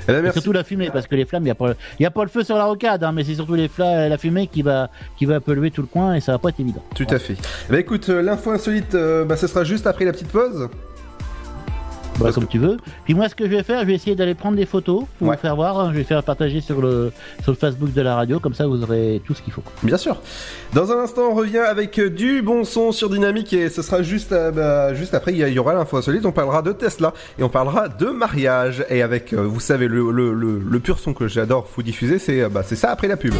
S3: Eh ben,
S9: Et surtout la fumée, parce que les flammes, il n'y a, pas- y a pas le feu sur la rocade, hein, mais c'est surtout les la fumée qui va, qui va polluer tout le coin et ça va pas être évident.
S3: Tout à fait. Bah écoute, euh, l'info insolite, euh, bah, ce sera juste après la petite pause.
S9: Bah, comme tu veux. Puis moi, ce que je vais faire, je vais essayer d'aller prendre des photos pour vous faire voir. Je vais faire partager sur le, sur le Facebook de la radio, comme ça vous aurez tout ce qu'il faut.
S3: Bien sûr. Dans un instant, on revient avec euh, du bon son sur Dynamique et ce sera juste, euh, bah, juste après. Il y, aura l'info insolite. On parlera de Tesla et on parlera de mariage. Et avec, euh, vous savez, le, le, le, le pur son que j'adore vous diffuser, c'est bah, c'est ça après la pub.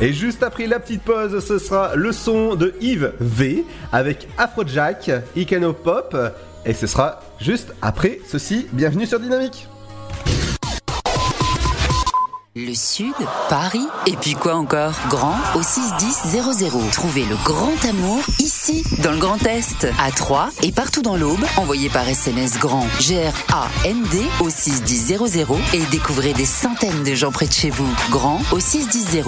S3: Et juste après la petite pause, ce sera le son de Yves V avec Afrojack, Icano Pop. Et ce sera juste après ceci. Bienvenue sur Dynamique.
S10: Le Sud, Paris, et puis quoi encore? Grand au 61000. Trouvez le grand amour ici, dans le Grand Est, à Troyes et partout dans l'Aube. Envoyez par SMS grand G-R-A-N-D au 61000 et découvrez des centaines de gens près de chez vous. Grand au 61000.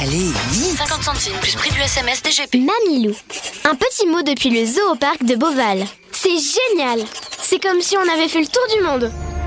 S10: Allez, vite
S1: 50 centimes plus prix du SMS DGP. Mamilou. Un petit mot depuis le zoo au parc de Beauval. C'est génial C'est comme si on avait fait le tour du monde.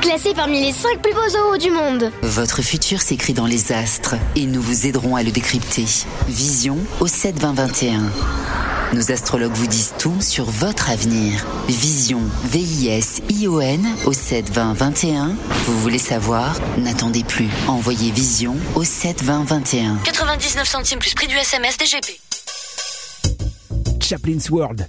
S1: Classé parmi les 5 plus beaux zoos du monde.
S10: Votre futur s'écrit dans les astres et nous vous aiderons à le décrypter. Vision au 7 20 21. Nos astrologues vous disent tout sur votre avenir. Vision, V-I-S-I-O-N au 7 20 21. Vous voulez savoir? N'attendez plus. Envoyez Vision au 7 20 21.
S1: 99 centimes plus prix du SMS DGP.
S11: Chaplin's World,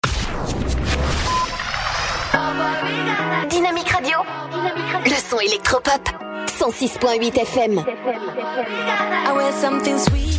S1: Dynamique Radio. Le son électropop. 106.8 FM.
S13: I wear something sweet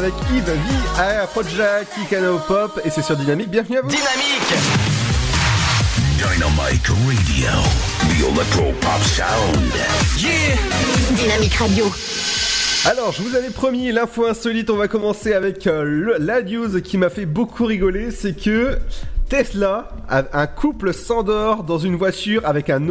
S3: avec Yves V, Air Project, Kikano Pop et c'est sur Dynamique. Bienvenue à vous.
S8: Dynamique
S6: Dynamite Radio. The Electro Pop Sound.
S8: Yeah
S1: Dynamique Radio.
S3: Alors, je vous avais promis l'info insolite. On va commencer avec euh, le- la news qui m'a fait beaucoup rigoler. C'est que Tesla, un couple s'endort dans une voiture avec un,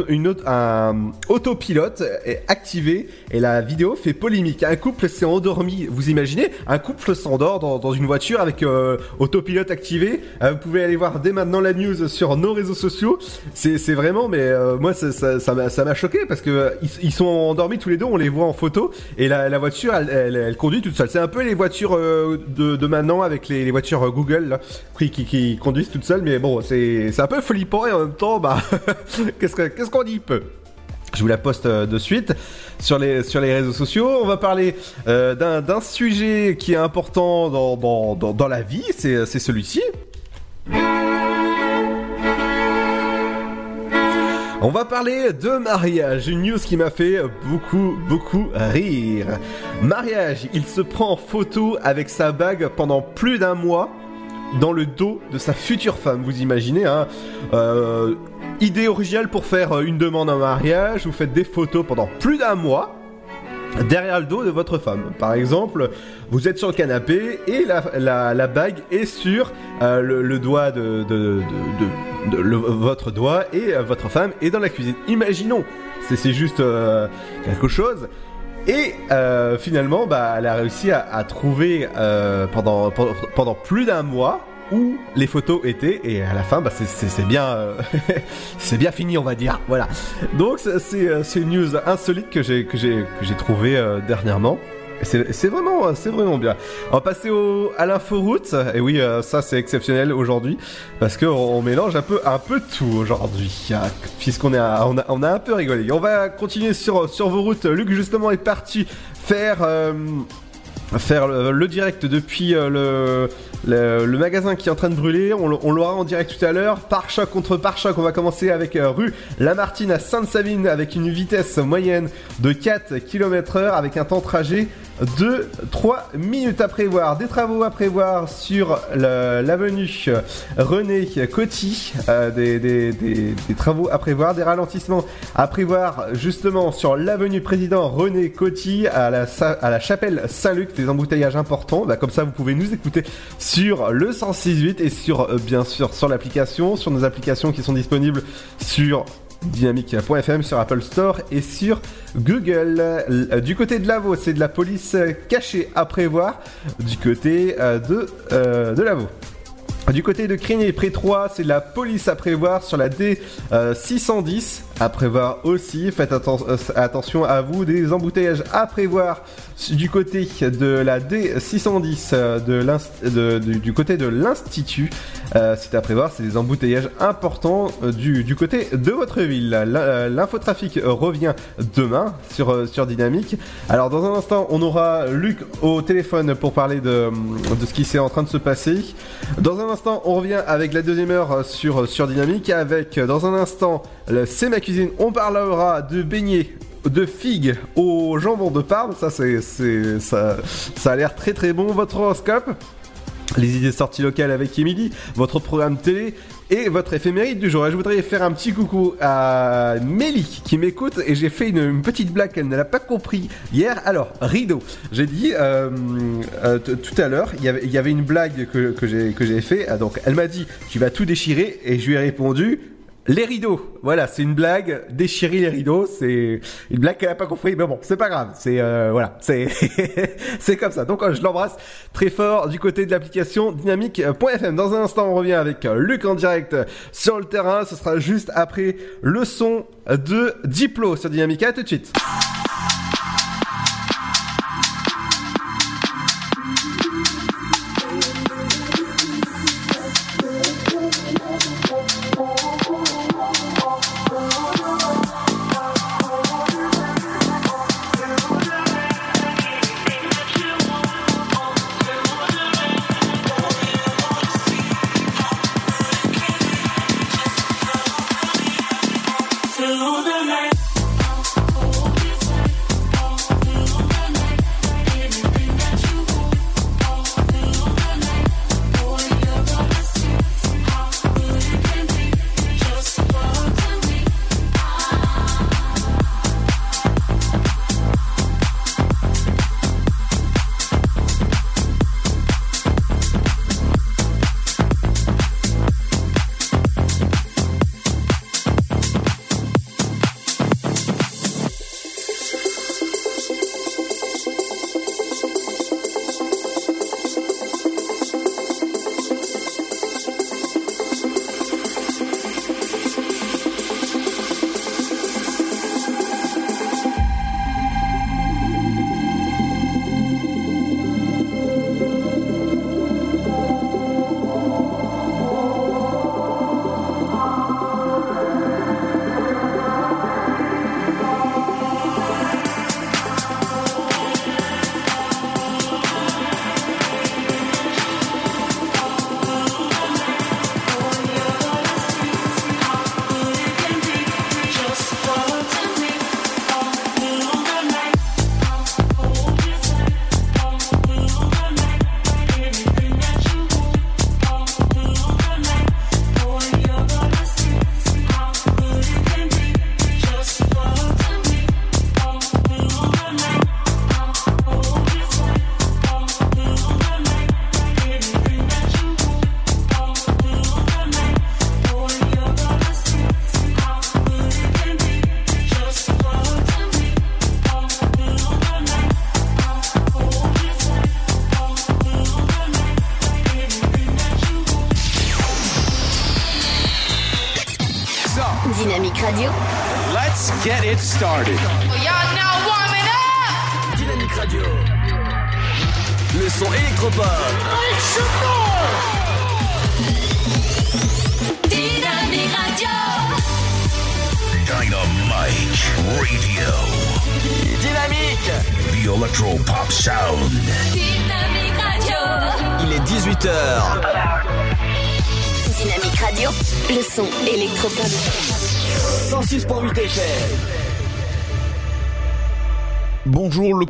S3: autopilote activé et la vidéo fait polémique. Un couple s'est endormi. Vous imaginez? Un couple s'endort dans, une voiture avec euh, autopilote activé. Euh, vous pouvez aller voir dès maintenant la news sur nos réseaux sociaux. C'est vraiment, mais euh, moi ça m'a choqué parce que ils, sont endormis tous les deux. On les voit en photo et la, voiture elle, conduit toute seule. C'est un peu les voitures de, maintenant avec les, voitures Google qui conduisent toutes seules. Mais bon, c'est un peu flippant et en même temps, bah qu'est-ce que- qu'est-ce qu'on dit peut je vous la poste euh, de suite sur les, sur les réseaux sociaux. On va parler euh, d'un sujet qui est important dans, dans, dans, dans la vie, c'est celui-ci. On va parler de mariage, une news qui m'a fait beaucoup, beaucoup rire. Mariage, il se prend en photo avec sa bague pendant plus d'un mois dans le dos de sa future femme. Vous imaginez, hein Euh, Idée originale pour faire euh, une demande en mariage, vous faites des photos pendant plus d'un mois derrière le dos de votre femme. Par exemple, vous êtes sur le canapé et la, bague est sur euh, le, doigt de, votre doigt et votre femme est dans la cuisine. Imaginons, c'est c'est juste quelque chose. Et euh, finalement, bah, elle a réussi à, trouver euh, pendant, pendant plus d'un mois où les photos étaient et à la fin, bah, c'est- bien, euh, c'est bien fini, on va dire. Voilà. Donc euh, c'est une news insolite que j'ai que que j'ai trouvé euh, dernièrement. C'est vraiment vraiment bien. On va passer au à l'inforoute et oui euh, ça c'est exceptionnel aujourd'hui parce que on, on mélange un peu un peu tout aujourd'hui hein, puisqu'on à- on a on a un peu rigolé. On va continuer sur sur vos routes. Luc justement est parti faire euh, faire le, le direct depuis euh, le, le, magasin qui est en train de brûler. On, l'aura en direct tout à l'heure. Pare-choc contre pare-choc. On va commencer avec euh, rue Lamartine à Sainte-Savine avec une vitesse moyenne de 4 km heure avec un temps de trajet de 3 minutes à prévoir. Des travaux à prévoir sur l'avenue René Coty. euh, des, travaux à prévoir. Des ralentissements à prévoir justement sur l'avenue Président René Coty à la, chapelle Saint-Luc. Des embouteillages importants. Bah, comme ça, vous pouvez nous écouter le 106.8 et sur, euh, bien sûr, sur l'application, sur nos applications qui sont disponibles sur dynamique.fm sur Apple Store et sur Google. Euh, Du côté de Lavaux, c'est de la police cachée à prévoir. Du côté euh, de, de Lavaux. Du côté de Crigné, près 3, c'est de la police à prévoir sur la D610 à prévoir aussi. Faites euh, attention à vous, des embouteillages à prévoir du côté de la D610 euh, du, côté de l'Institut. Euh, c'est à prévoir, c'est des embouteillages importants du, du côté de votre ville. L'in- L'infotrafic revient demain sur, sur Dynamique. Alors dans un instant, on aura Luc au téléphone pour parler de, de ce qui s'est en train de se passer. Dans un instant, on revient avec la deuxième heure sur, sur Dynamique. Avec dans un instant, le ma cuisine. On parlera de beignets de figues au jambon de Parme. Ça, c'est, ça, ça a l'air très très bon. Votre horoscope. Les idées sorties locales avec Emily, votre programme télé et votre éphéméride du jour. Et je voudrais faire un petit coucou à Mélie qui m'écoute et j'ai fait une, petite blague qu'elle ne l'a pas compris hier. Alors, rideau. J'ai dit euh, euh, tout à l'heure, il y avait- une blague que, que j'ai fait. Ah, donc, elle m'a dit tu vas tout déchirer et je lui ai répondu. Les rideaux, voilà, c'est une blague. Déchirer les rideaux, c'est une blague qu'elle a pas compris, mais bon, c'est pas grave. C'est euh, voilà, c'est c'est comme ça. Donc euh, je l'embrasse très fort du côté de l'application dynamique.fm. Dans un instant, on revient avec euh, Luc en direct sur le terrain. Ce sera juste après le son de Diplo sur Dynamique. À tout de suite.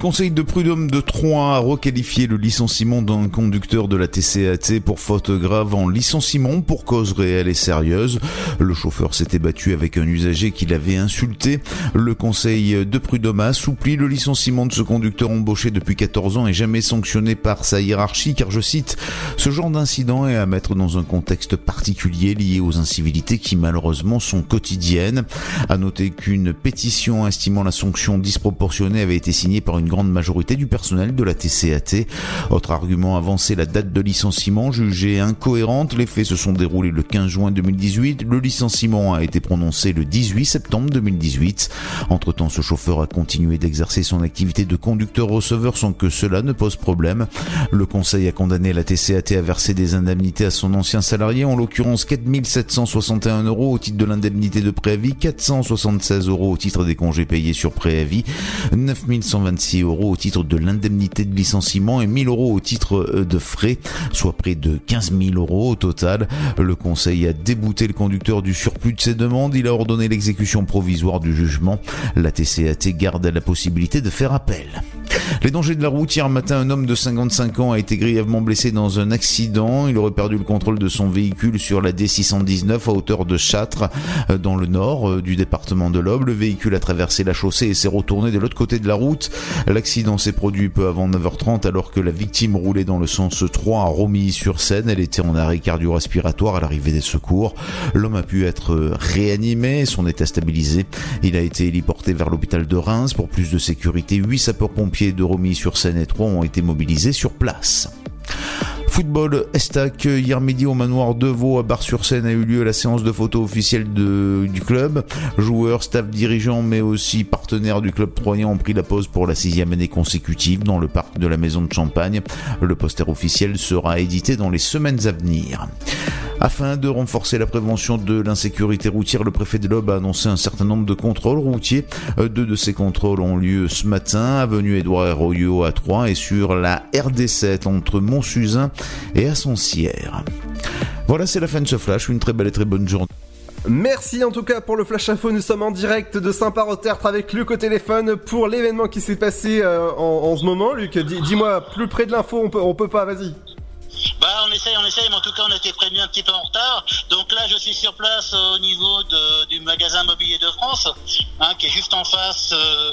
S4: Conseil de prud'homme de Troyes a requalifié le licenciement d'un conducteur de la TCAT pour faute grave en licenciement pour cause réelle et sérieuse. Le chauffeur s'était battu avec un usager qui l'avait insulté. Le conseil de prud'homme a le licenciement de ce conducteur embauché depuis 14 ans et jamais sanctionné par sa hiérarchie car je cite, ce genre d'incident est à mettre dans un contexte particulier lié aux incivilités qui malheureusement sont quotidiennes. À noter qu'une pétition estimant la sanction disproportionnée avait été signée par une grande majorité du personnel de la TCAT. Autre argument avancé, la date de licenciement jugée incohérente. Les faits se sont déroulés le 15 juin 2018. Le licenciement a été prononcé le 18 septembre 2018. Entre-temps, ce chauffeur a continué d'exercer son activité de conducteur-receveur sans que cela ne pose problème. Le conseil a condamné la TCAT à verser des indemnités à son ancien salarié, en l'occurrence 4761 euros au titre de l'indemnité de préavis, 476 euros au titre des congés payés sur préavis, 9126 euros au titre de l'indemnité de licenciement et 1000 euros au titre euh, de frais, soit près de 15 000 euros au total. Le conseil a débouté le conducteur du surplus de ses demandes. Il a ordonné l'exécution provisoire du jugement. La TCAT garde la possibilité de faire appel. Les dangers de la route. Hier matin, un homme de 55 ans a été grièvement blessé dans un accident. Il aurait perdu le contrôle de son véhicule sur la D619 à hauteur de Châtres, euh, dans le nord euh, du département de l'Aube. Le véhicule a traversé la chaussée et s'est retourné de l'autre côté de la route. L'accident s'est produit peu avant 9h30 alors que la victime roulait dans le sens 3 à Romilly-sur-Seine. Elle était en arrêt cardio-respiratoire à l'arrivée des secours. L'homme a pu être réanimé, son état stabilisé. Il a été héliporté vers l'hôpital de Reims pour plus de sécurité. 8 sapeurs-pompiers de Romilly-sur-Seine et 3 ont été mobilisés sur place. Football Estac, hier midi au manoir de Vaux à Bar-sur-Seine a eu lieu la séance de photos officielle du club. Joueurs, staff dirigeants mais aussi partenaires du club troyen ont pris la pause pour la sixième année consécutive dans le parc de la Maison de Champagne. Le poster officiel sera édité dans les semaines à venir. Afin de renforcer la prévention de l'insécurité routière, le préfet de l'Aube a annoncé un certain nombre de contrôles routiers. Deux de ces contrôles ont lieu ce matin, avenue Édouard Herroyot à 3 et sur la RD7 entre Montsuzin et Assoncière. Voilà, c'est la fin de ce flash. Une très belle et très bonne journée.
S3: Merci en tout cas pour le flash info. Nous sommes en direct de Saint-Par-au-Tertre avec Luc au téléphone pour l'événement qui s'est passé euh, en, en, ce moment. Luc, dis- dis-moi, plus près de l'info, on peut, on peut pas, vas-y.
S14: Bah on essaye, on essaye, mais en tout cas on a été prévenu un petit peu en retard. Donc là je suis sur place euh, au niveau de- du magasin Mobilier de France, hein, qui est juste en face, euh,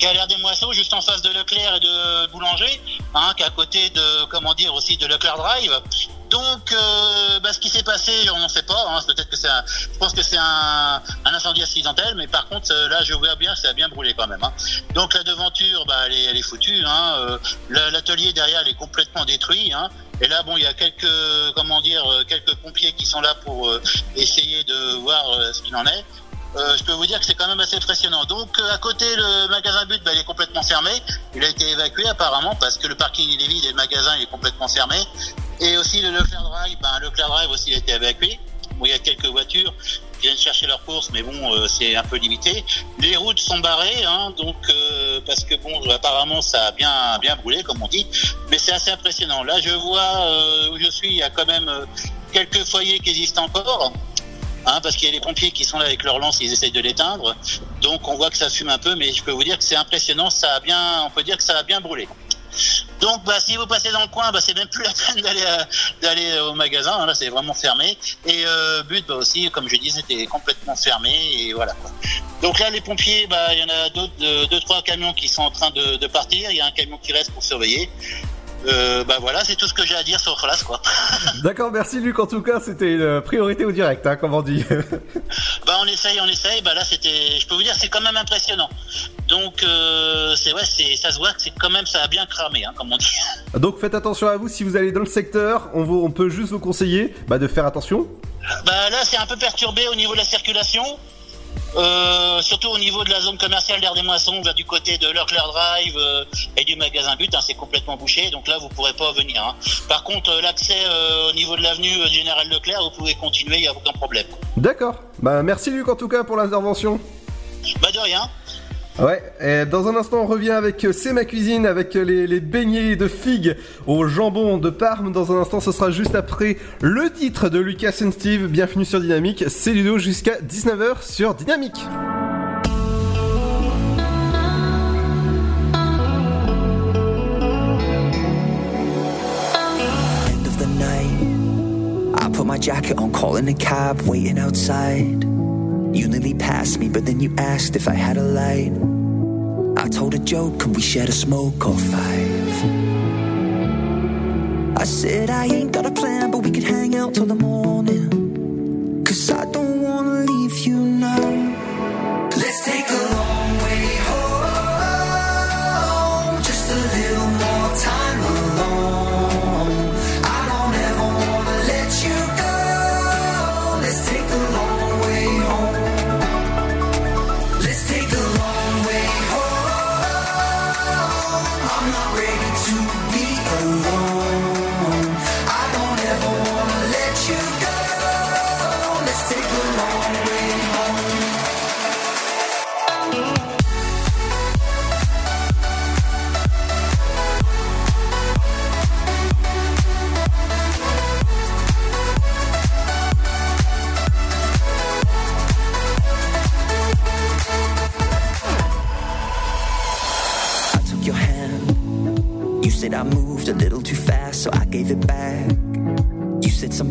S14: l'air des moisseaux, juste en face de Leclerc et de Boulanger, hein, qui est à côté de, comment dire, aussi de Leclerc Drive. Donc, euh, bah, ce qui s'est passé, on n'en sait pas. Hein, peut-être que c'est, je pense que c'est un, un incendie accidentel, mais par contre, euh, là, je vois bien, ça a bien brûlé quand même. Hein. Donc, la devanture, bah, elle est, elle est foutue. Hein, euh, la- l'atelier derrière, elle est complètement détruit. Hein. Et là, bon, il y a quelques, comment dire, euh, quelques pompiers qui sont là pour euh, essayer de voir ce qu'il en est. Euh, je peux vous dire que c'est quand même assez impressionnant. Donc euh, à côté le magasin but bah, il est complètement fermé. Il a été évacué apparemment parce que le parking il est vide et le magasin il est complètement fermé. Et aussi le Leclerc Drive, ben, le Leclerc Drive aussi il a été évacué. Bon, il y a quelques voitures qui viennent chercher leurs courses, mais bon, euh, c'est un peu limité. Les routes sont barrées, hein, donc euh, parce que bon, apparemment ça a bien bien brûlé, comme on dit. Mais c'est assez impressionnant. Là, je vois euh, où je suis, il y a quand même euh, quelques foyers qui existent encore. Hein, parce qu'il y a les pompiers qui sont là avec leur lance, ils essayent de l'éteindre. Donc on voit que ça fume un peu, mais je peux vous dire que c'est impressionnant, ça a bien, on peut dire que ça a bien brûlé. Donc bah, si vous passez dans le coin, bah, c'est même plus la peine d'aller euh, d'aller au magasin, hein, là c'est vraiment fermé. Et euh, but bah, aussi, comme je dis, c'était complètement fermé et voilà. Donc là les pompiers, il y en a d'autres, deux, deux, trois camions qui sont en train de partir, il y a un camion qui reste pour surveiller. Euh, bah voilà, c'est tout ce que j'ai à dire sur place quoi.
S3: D'accord, merci Luc. En tout cas, c'était une priorité au direct, hein, comme on dit.
S14: Bah on essaye, on essaye. Bah là c'était, je peux vous dire, c'est quand même impressionnant. Donc euh, c'est ouais, c'est, ça se voit que c'est quand même ça a bien cramé, hein, comme on dit.
S3: Donc faites attention à vous si vous allez dans le secteur. On, vous, on peut juste vous conseiller bah, de faire attention.
S14: Bah là c'est un peu perturbé au niveau de la circulation. Euh, surtout au niveau de la zone commerciale d'Air des Moissons, vers du côté de Leclerc Drive euh, et du magasin But, hein, c'est complètement bouché, donc là vous pourrez pas venir. hein. Par contre, euh, l'accès au niveau de l'avenue Général Leclerc, vous pouvez continuer, il n'y a aucun problème.
S3: D'accord. Bah merci Luc en tout cas pour l'intervention.
S14: Bah de rien.
S3: Ouais, dans un instant on revient avec euh, C'est ma cuisine, avec euh, les, beignets de figues au jambon de Parme. Dans un instant ce sera juste après le titre de Lucas and Steve. Bienvenue sur Dynamique, c'est Ludo jusqu'à 19h sur Dynamique.
S15: end of the a cab, waiting outside. You nearly passed me, but then you asked if I had a light. I told a joke, could we share a smoke or five? I said I ain't got a plan, but we could hang out till the morning. Cause I don't wanna leave you now.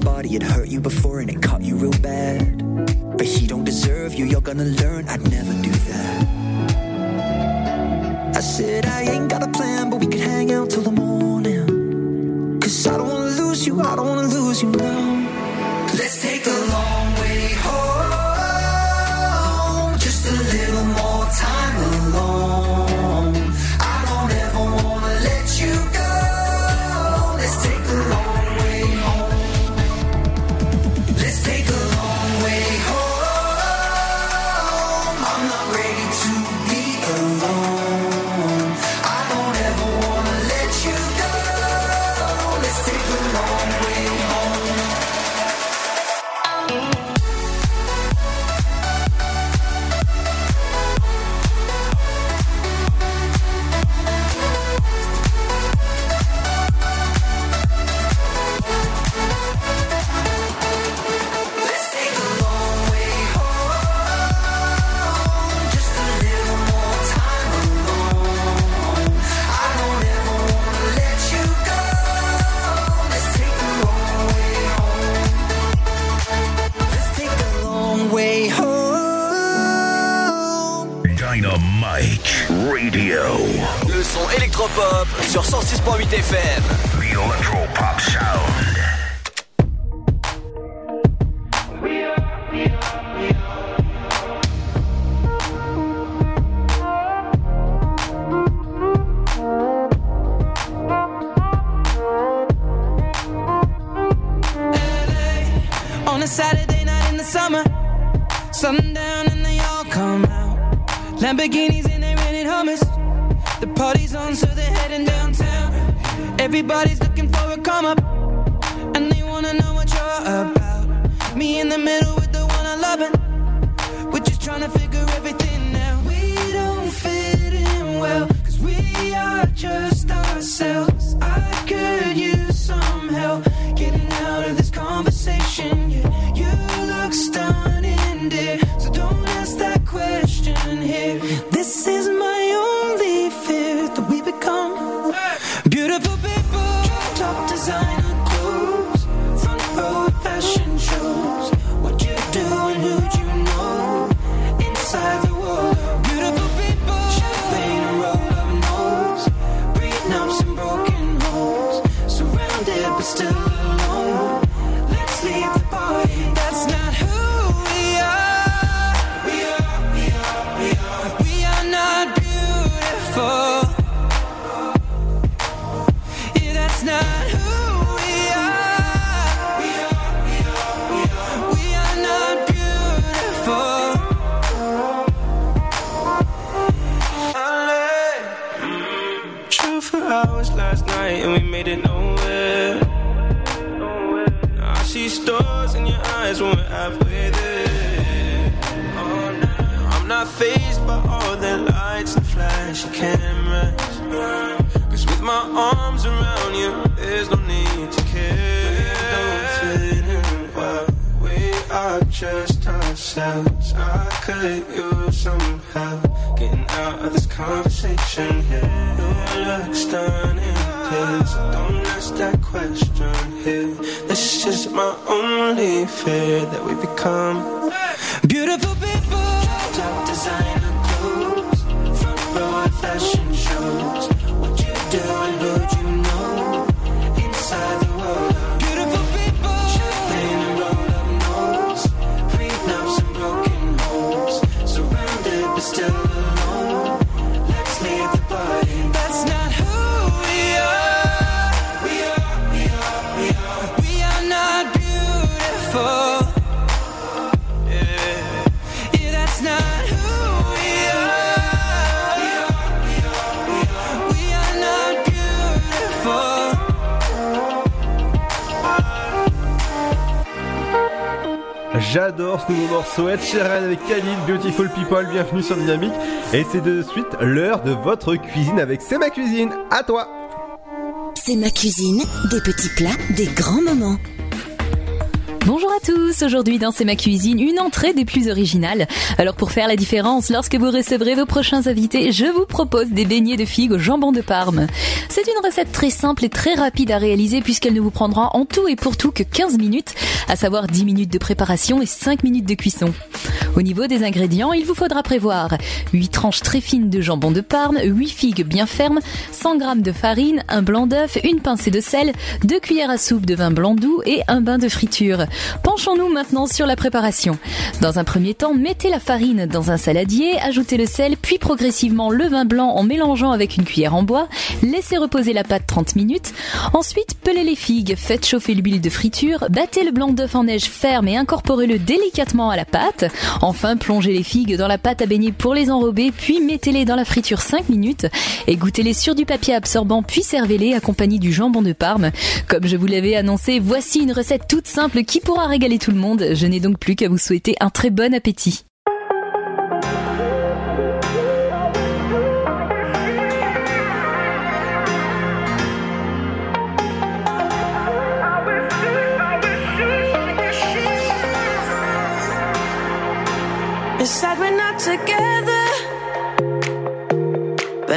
S15: Somebody had hurt you before and it caught you real bad. But he don't deserve you, you're gonna learn I'd never do that. I said I ain't got a plan, but we could hang out till the morning. Cause I don't wanna lose you, I don't wanna lose you now.
S8: Son électropop sur 106.8 FM.
S6: The Electropop Sound.
S7: on a Saturday night in the summer. Sundown and they all come out. Lamborghinis Everybody's
S13: People,
S3: bienvenue sur Dynamique. Et c'est de suite l'heure de votre cuisine avec C'est ma cuisine. À toi
S16: C'est ma cuisine, des petits plats, des grands moments.
S17: Bonjour à tous, aujourd'hui dans C'est ma cuisine, une entrée des plus originales. Alors pour faire la différence, lorsque vous recevrez vos prochains invités, je vous propose des beignets de figues au jambon de Parme. C'est une recette très simple et très rapide à réaliser puisqu'elle ne vous prendra en tout et pour tout que 15 minutes, à savoir 10 minutes de préparation et 5 minutes de cuisson. Au niveau des ingrédients, il vous faudra prévoir 8 tranches très fines de jambon de Parme, 8 figues bien fermes, 100 g de farine, un blanc d'œuf, une pincée de sel, 2 cuillères à soupe de vin blanc doux et un bain de friture. Penchons-nous maintenant sur la préparation. Dans un premier temps, mettez la farine dans un saladier, ajoutez le sel, puis progressivement le vin blanc en mélangeant avec une cuillère en bois, laissez reposer la pâte 30 minutes. Ensuite, pelez les figues, faites chauffer l'huile de friture, battez le blanc d'œuf en neige ferme et incorporez-le délicatement à la pâte. Enfin, plongez les figues dans la pâte à baigner pour les enrober, puis mettez-les dans la friture 5 minutes et goûtez-les sur du papier absorbant, puis servez-les accompagnés du jambon de Parme. Comme je vous l'avais annoncé, voici une recette toute simple qui pourra régaler tout le monde. Je n'ai donc plus qu'à vous souhaiter un très bon appétit.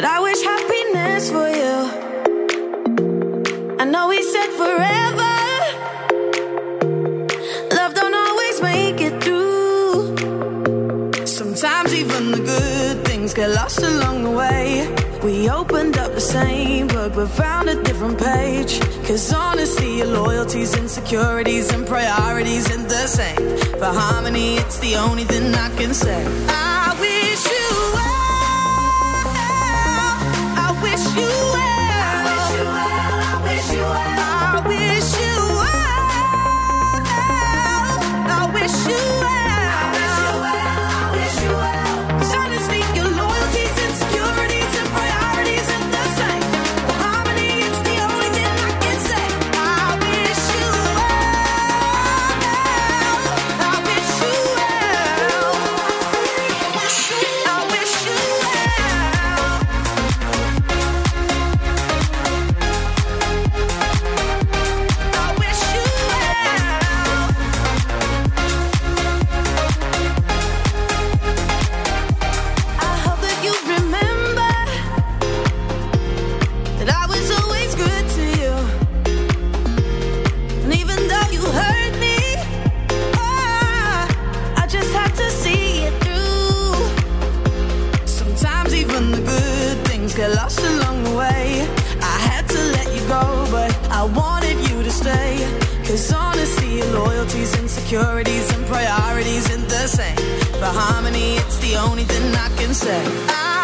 S13: But I wish happiness for you. I know we said forever. Love don't always make it through. Sometimes even the good things get lost along the way. We opened up the same book but found a different page. Cause honestly, your loyalties, insecurities, and priorities ain't the same. For harmony, it's the only thing I can say. I wish you Say. I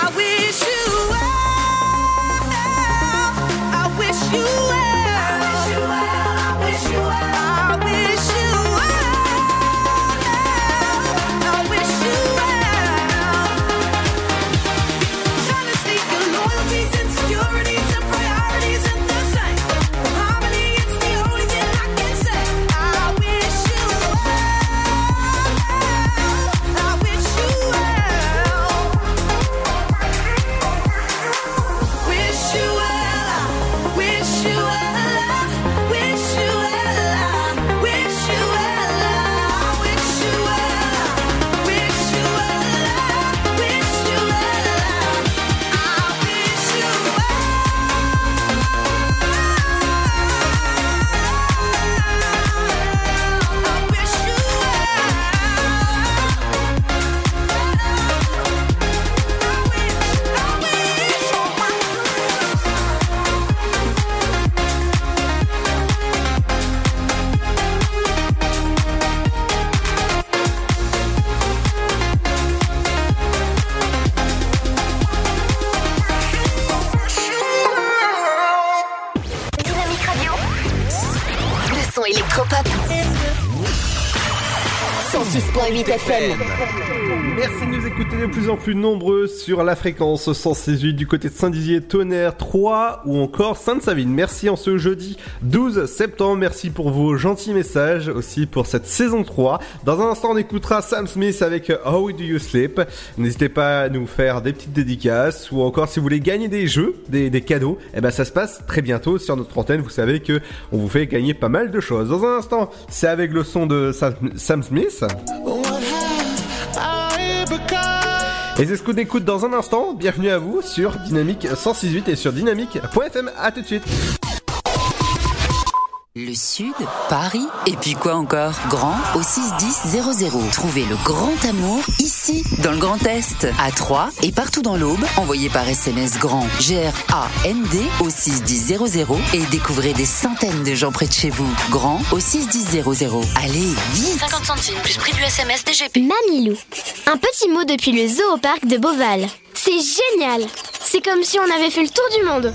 S16: FM.
S3: Merci de nous écouter de plus en plus nombreux sur la fréquence 168 du côté de Saint-Dizier, Tonnerre, 3 ou encore Sainte-Savine. Merci en ce jeudi 12 septembre. Merci pour vos gentils messages aussi pour cette saison 3. Dans un instant, on écoutera Sam Smith avec How Do You Sleep. N'hésitez pas à nous faire des petites dédicaces ou encore si vous voulez gagner des jeux, des, des cadeaux, eh ben ça se passe très bientôt sur notre antenne. Vous savez que on vous fait gagner pas mal de choses. Dans un instant, c'est avec le son de Sam, Sam Smith. Et c'est ce qu'on écoute dans un instant. Bienvenue à vous sur Dynamique 168 et sur dynamique.fm. À tout de suite.
S10: Le Sud, Paris, et puis quoi encore? Grand au 61000. Trouvez le grand amour ici, dans le Grand Est, à Troyes et partout dans l'Aube. Envoyez par SMS grand G-R-A-N-D au 61000 et découvrez des centaines de gens près de chez vous. Grand au 61000. Allez, vite
S1: 50 centimes plus prix du SMS DGP. Mamilou. Un petit mot depuis le zoo au parc de Beauval. C'est génial C'est comme si on avait fait le tour du monde.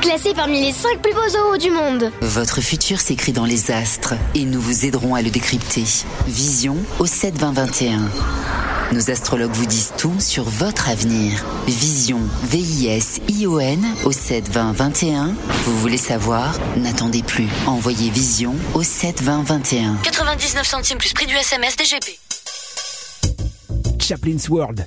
S1: Classé parmi les 5 plus beaux zoos du monde.
S10: Votre futur s'écrit dans les astres et nous vous aiderons à le décrypter. Vision au 7 20 21. Nos astrologues vous disent tout sur votre avenir. Vision, V-I-S-I-O-N au 7 20 21. Vous voulez savoir? N'attendez plus. Envoyez Vision au 7 20 21.
S1: 99 centimes plus prix du SMS DGP.
S11: Chaplin's World.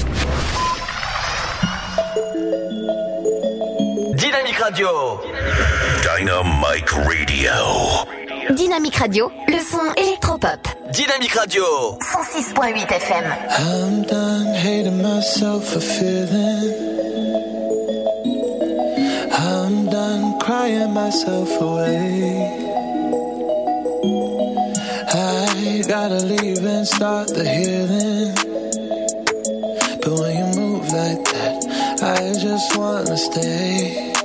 S8: Radio.
S6: Dynamic Radio.
S16: Dynamique Radio, le son électropop.
S8: Dynamique Radio.
S16: 106.8 FM.
S18: I'm done hating myself for feeling. I'm done crying myself away. I gotta leave and start the healing. But when you move like that, I just wanna stay.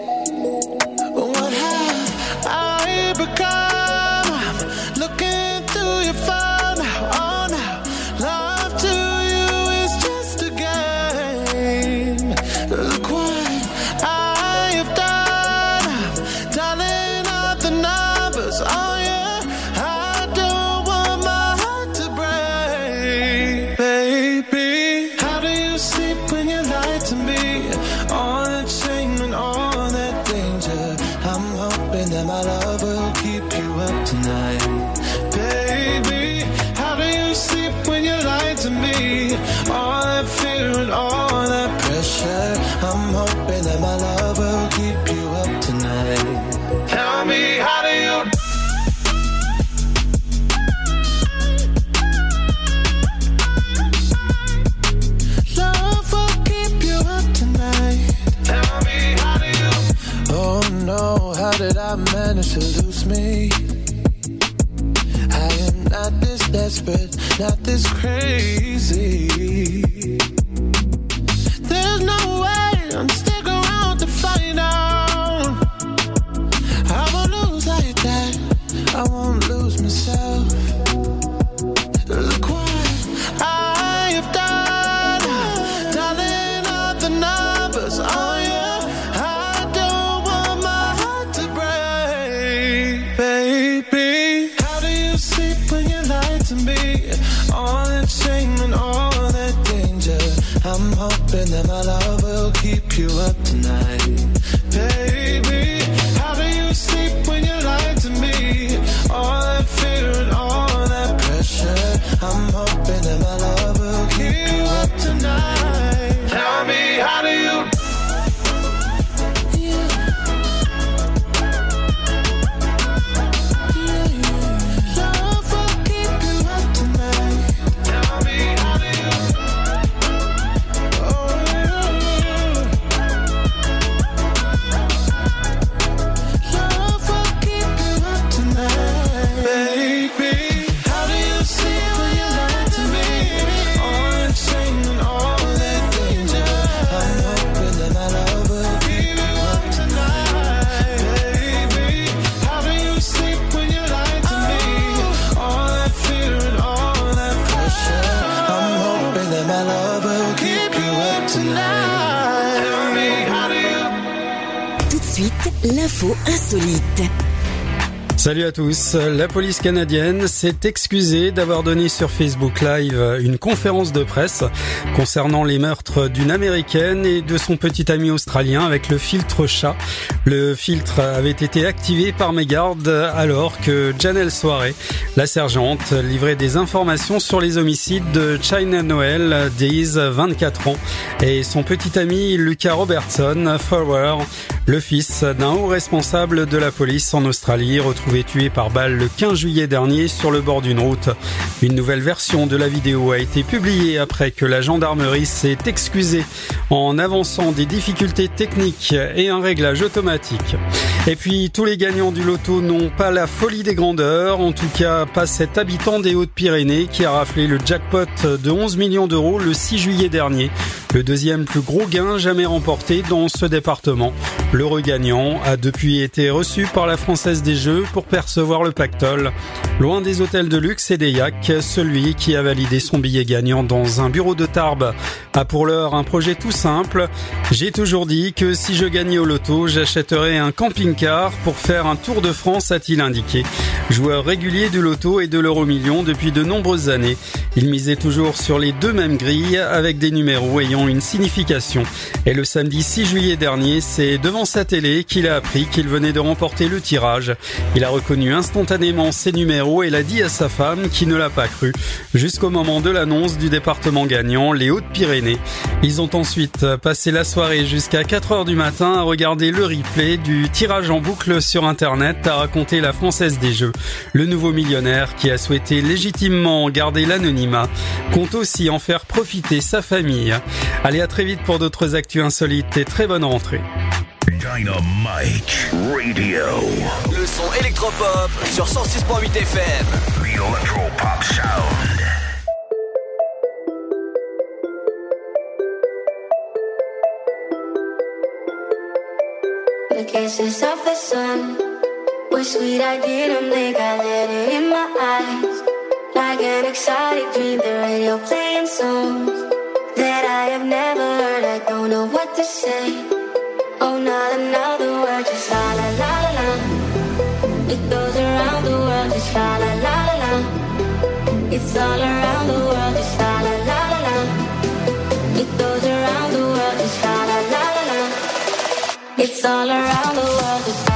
S19: La police canadienne s'est excusée d'avoir donné sur Facebook Live une conférence de presse concernant les meurtres d'une américaine et de son petit ami australien avec le filtre chat. Le filtre avait été activé par mes gardes alors que Janelle Soirée, la sergente, livrait des informations sur les homicides de China Noel, Days, 24 ans, et son petit ami Lucas Robertson, Forward, le fils d'un haut responsable de la police en Australie, retrouvé tué par balle le 15 juillet dernier sur le bord d'une route. Une nouvelle version de la vidéo a été publiée après que la gendarmerie s'est excusée en avançant des difficultés techniques et un réglage automatique. Et puis tous les gagnants du loto n'ont pas la folie des grandeurs, en tout cas pas cet habitant des Hautes-Pyrénées qui a raflé le jackpot de 11 millions d'euros le 6 juillet dernier, le deuxième plus gros gain jamais remporté dans ce département. Le regagnant a depuis été reçu par la Française des Jeux pour percevoir le pactole. Loin des hôtels de luxe et des yaks, celui qui a validé son billet gagnant dans un bureau de Tarbes a pour l'heure un projet tout simple. J'ai toujours dit que si je gagnais au loto, j'achèterais un camping-car pour faire un tour de France, a-t-il indiqué. Joueur régulier du loto et de l'euro million depuis de nombreuses années, il misait toujours sur les deux mêmes grilles avec des numéros ayant une signification. Et le samedi 6 juillet dernier, c'est devant sa télé qu'il a appris qu'il venait de remporter le tirage. Il a reconnu instantanément ses numéros et l'a dit à sa femme qui ne l'a pas cru, jusqu'au moment de l'annonce du département gagnant, les Hautes-Pyrénées. Ils ont ensuite passé la soirée jusqu'à 4 heures du matin à regarder le replay du tirage en boucle sur internet, à raconter la Française des Jeux. Le nouveau millionnaire qui a souhaité légitimement garder l'anonymat compte aussi en faire profiter sa famille. Allez à très vite pour d'autres actus insolites et très bonne rentrée.
S6: Dynamite Radio.
S8: Le son électropop sur 106.8 FM.
S6: The Electropop Sound.
S20: The kisses of the sun were sweet. I didn't think I let it in my eyes. Like an exotic dream, the radio playing songs that I have never heard. I don't know what to say. All around the world,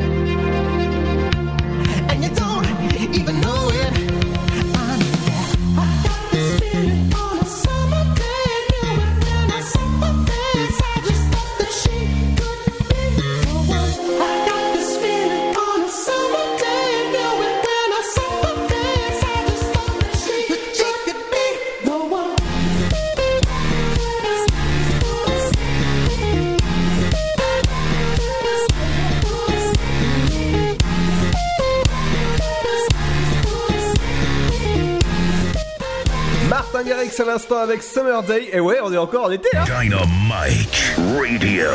S3: À l'instant avec Summer Day. Et ouais, on est encore en été. Hein.
S6: Dynamite Radio.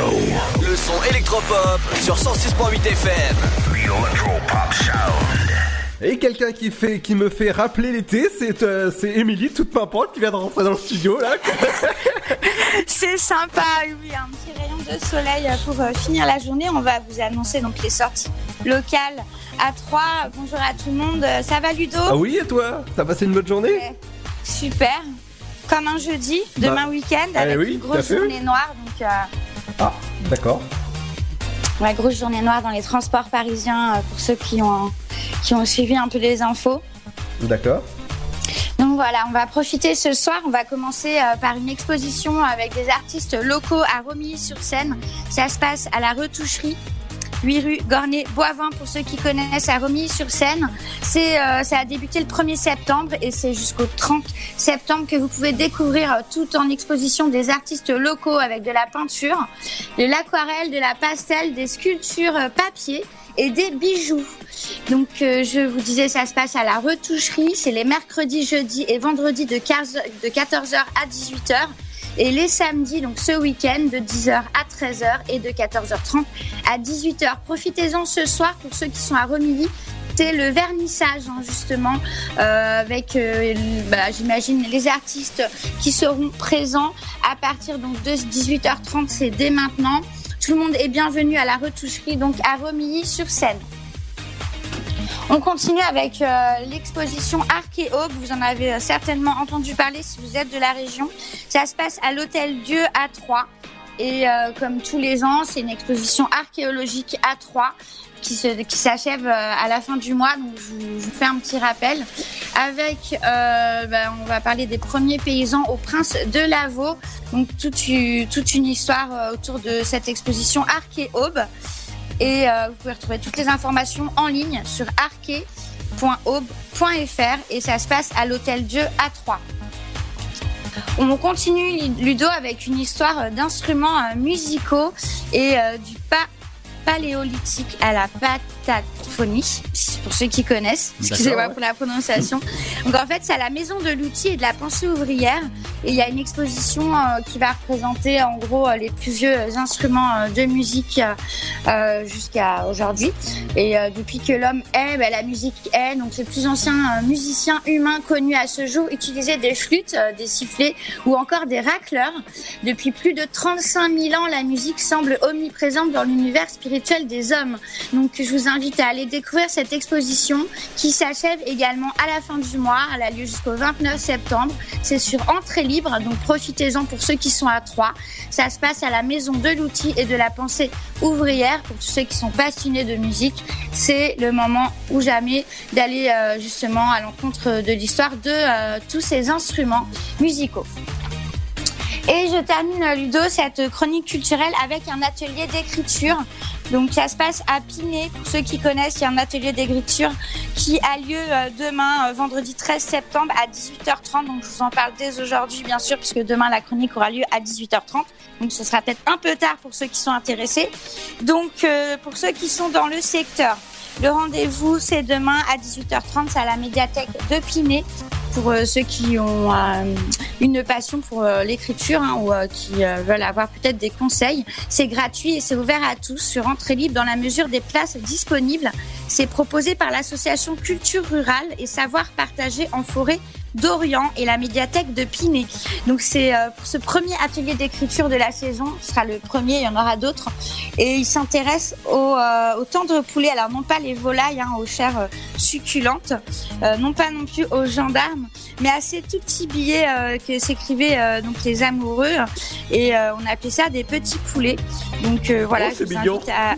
S8: Le son électropop sur 106.8 FM.
S6: The Electropop Sound.
S3: Et quelqu'un qui fait, qui me fait rappeler l'été, c'est euh, c'est Émilie, toute pimpante, qui vient de rentrer dans le studio là.
S21: c'est sympa, oui, un petit rayon de soleil pour euh, finir la journée. On va vous annoncer donc les sorties locales à 3. Bonjour à tout le monde. Ça va Ludo?
S3: Ah oui, et toi? T'as passé une bonne journée?
S21: Super. Comme un jeudi, demain
S3: Bah,
S21: week-end,
S3: eh
S21: avec
S3: oui,
S21: une grosse journée noire. Donc, euh,
S3: Ah, d'accord.
S21: Ouais, grosse journée noire dans les transports parisiens euh, pour ceux qui ont, qui ont suivi un peu les infos.
S3: D'accord.
S21: Donc voilà, on va profiter ce soir. On va commencer euh, par une exposition avec des artistes locaux à Romilly-sur-Seine. Ça se passe à la retoucherie. 8 rue Gornay-Boivin pour ceux qui connaissent à Romilly-sur-Seine. C'est, euh, ça a débuté le 1er septembre et c'est jusqu'au 30 septembre que vous pouvez découvrir euh, tout en exposition des artistes locaux avec de la peinture, de l'aquarelle, de la pastel, des sculptures euh, papier et des bijoux. Donc euh, je vous disais, ça se passe à la retoucherie. C'est les mercredis, jeudis et vendredis de 15 de 14h à 18h. Et les samedis, donc ce week-end, de 10h à 13h et de 14h30 à 18h. Profitez-en ce soir pour ceux qui sont à Romilly. C'est le vernissage, hein, justement, euh, avec, euh, bah, j'imagine, les artistes qui seront présents à partir donc, de 18h30, c'est dès maintenant. Tout le monde est bienvenu à la retoucherie, donc à Romilly-sur-Seine. On continue avec euh, l'exposition Arc et Aube. Vous en avez euh, certainement entendu parler si vous êtes de la région. Ça se passe à l'Hôtel Dieu à Troyes. Et euh, comme tous les ans, c'est une exposition archéologique à Troyes qui s'achève euh, à la fin du mois. Donc je vous, fais un petit rappel. Avec, ben, on va parler des premiers paysans au Prince de Lavaux. Donc toute, toute une histoire autour de cette exposition Arc et euh, vous pouvez retrouver toutes les informations en ligne sur arquet.aube.fr et ça se passe à l'Hôtel Dieu à Troyes. On continue Ludo avec une histoire d'instruments euh, musicaux et euh, du pas paléolithique à la pataphonie, pour ceux qui connaissent. Excusez-moi
S22: ouais.
S21: pour la prononciation. Donc en fait, c'est à la Maison de l'outil et de la pensée ouvrière. Et il y a une exposition euh, qui va représenter en gros euh, les plus vieux instruments euh, de musique euh, jusqu'à aujourd'hui. Et euh, depuis que l'homme est, ben, la musique est. Donc les plus anciens musiciens humains connus à ce jour utilisaient des flûtes, des sifflets ou encore des racleurs. Depuis plus de 35 000 ans, la musique semble omniprésente dans l'univers spirituel des hommes. Donc je vous invite à aller découvrir cette exposition qui s'achève également à la fin du mois. Elle a lieu jusqu'au 29 septembre. C'est sur entrée libre, donc profitez-en pour ceux qui sont à Troyes. Ça se passe à la Maison de l'outil et de la pensée ouvrière pour tous ceux qui sont passionnés de musique. C'est le moment ou jamais d'aller euh, justement à l'encontre de l'histoire de euh, tous ces instruments musicaux. Et je termine, euh, Ludo, cette chronique culturelle avec un atelier d'écriture. Donc, ça se passe à Pinet. Pour ceux qui connaissent, il y a un atelier d'écriture qui a lieu euh, demain, euh, vendredi 13 septembre à 18h30. Donc, je vous en parle dès aujourd'hui, bien sûr, puisque demain, la chronique aura lieu à 18h30. Donc, ce sera peut-être un peu tard pour ceux qui sont intéressés. Donc, pour ceux qui sont dans le secteur, le rendez-vous, c'est demain à 18h30. C'est à la médiathèque de Pinet pour euh, ceux qui ont euh, une passion pour euh, l'écriture hein, ou qui veulent avoir peut-être des conseils. C'est gratuit et c'est ouvert à tous sur entrée libre dans la mesure des places disponibles. C'est proposé par l'association Culture Rurale et Savoir Partagé en Forêt d'Orient et la médiathèque de Pinet. Donc c'est ce premier atelier d'écriture de la saison, ce sera le premier, il y en aura d'autres. Et il s'intéresse au, euh, au tendre poulet, alors non pas les volailles hein, aux chairs succulentes, non pas non plus aux gendarmes, mais à ces tout petits billets euh, que s'écrivaient euh, donc les amoureux. Et euh, on appelait ça des petits poulets. Donc voilà,
S3: Oh,
S21: je vous invite à...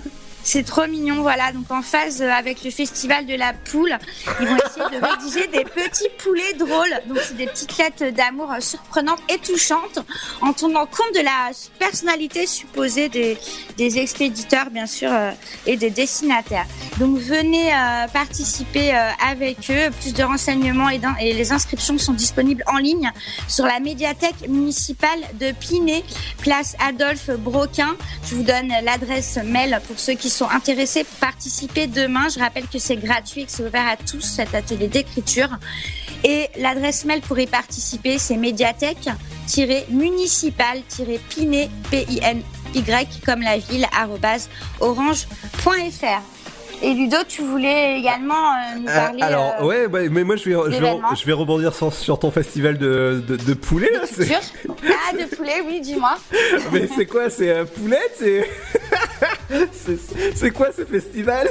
S21: C'est trop mignon, voilà. Donc en phase euh, avec le festival de la poule, ils vont essayer de rédiger des petits poulets drôles. Donc c'est des petites lettres d'amour euh, surprenantes et touchantes, en tenant compte de la personnalité supposée des, des expéditeurs, bien sûr, euh, et des destinataires. Donc venez euh, participer euh, avec eux. Plus de renseignements et, et les inscriptions sont disponibles en ligne sur la médiathèque municipale de Pinet, place Adolphe Broquin. Je vous donne l'adresse mail pour ceux qui sont sont intéressés pour participer demain. Je rappelle que c'est gratuit et que c'est ouvert à tous cet atelier d'écriture. Et l'adresse mail pour y participer, c'est médiathèque-municipal-pinet, P-I-N-Y, comme la ville, orange.fr. Et Ludo, tu voulais également euh, nous
S3: Euh,
S21: parler.
S3: alors,
S21: euh,
S3: ouais, mais moi je vais, je vais,
S21: d'événements.
S3: je vais rebondir sur, sur ton festival de, de, de poulet là. c'est-
S21: Sûr Ah, de poulet, oui, dis-moi.
S3: Mais c'est quoi C'est euh, poulette C'est c'est- quoi ce festival?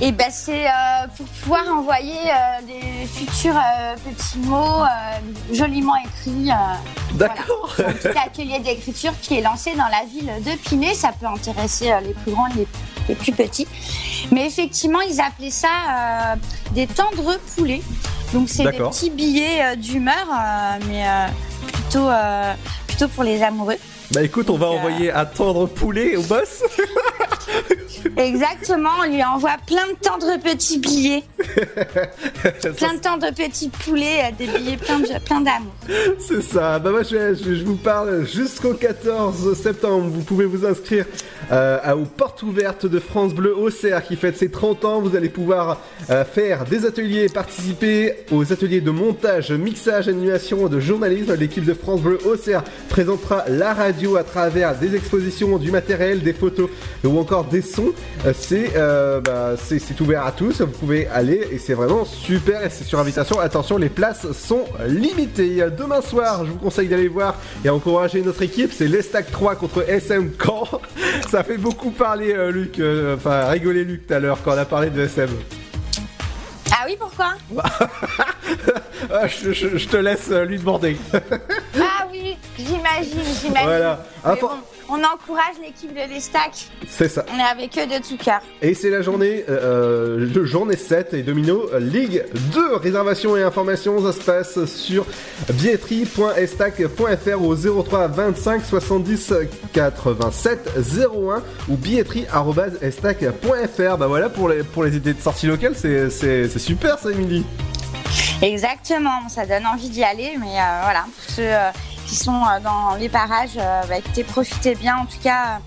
S21: Et ben c'est euh, pour pouvoir envoyer euh, des futurs euh, petits mots joliment écrits.
S3: D'accord.
S21: voilà. C'est un petit atelier d'écriture qui est lancé dans la ville de Pinet. Ça peut intéresser les plus grands et les, les plus petits. Mais effectivement, ils appelaient ça des tendres poulets. Donc c'est des petits billets d'humeur, mais plutôt, plutôt pour les amoureux.
S3: Bah écoute, on va
S21: Donc, euh,
S3: envoyer un tendre poulet au boss.
S21: Exactement, on lui envoie plein de tendres petits billets. plein de tendres petits poulets, des billets plein de- plein d'amour.
S3: C'est ça. Bah moi je, je- je vous parle jusqu'au 14 septembre. Vous pouvez vous inscrire euh, à- aux portes ouvertes de France Bleu Auxerre qui fête ses 30 ans. Vous allez pouvoir euh, faire des ateliers, participer aux ateliers de montage, mixage, animation, de journalisme. L'équipe de France Bleu Auxerre présentera la radio à travers des expositions, du matériel, des photos ou encore des sons. C'est euh, bah, c'est c'est ouvert à tous. Vous pouvez aller et c'est vraiment super et c'est sur invitation. Attention, les places sont limitées. Demain soir, je vous conseille d'aller voir et encourager notre équipe. C'est l'Estac 3 contre SM Caen. Ça fait beaucoup parler euh, Luc, euh, enfin rigoler Luc tout à l'heure quand on a parlé de SM.
S21: Ah oui, pourquoi?
S3: Ah, je, je- je te laisse euh, lui demander.
S21: Ah oui, j'imagine, j'imagine.
S3: Voilà.
S21: On encourage l'équipe de l'Estac.
S3: C'est ça.
S21: On est avec eux de tout cœur.
S3: Et c'est la journée, euh, le journée 7 et Domino euh, Ligue 2. Réservations et informations, ça se passe sur billetterie.estac.fr au 03 25 70 87 01 ou billetterie.estac.fr. Bah voilà pour les, pour les idées de sortie locale, c'est, c'est, c'est super ça, Émilie.
S21: Exactement, ça donne envie d'y aller, mais euh, voilà, pour ceux euh, qui sont euh, dans les parages, euh, bah, écoutez, profitez bien en tout cas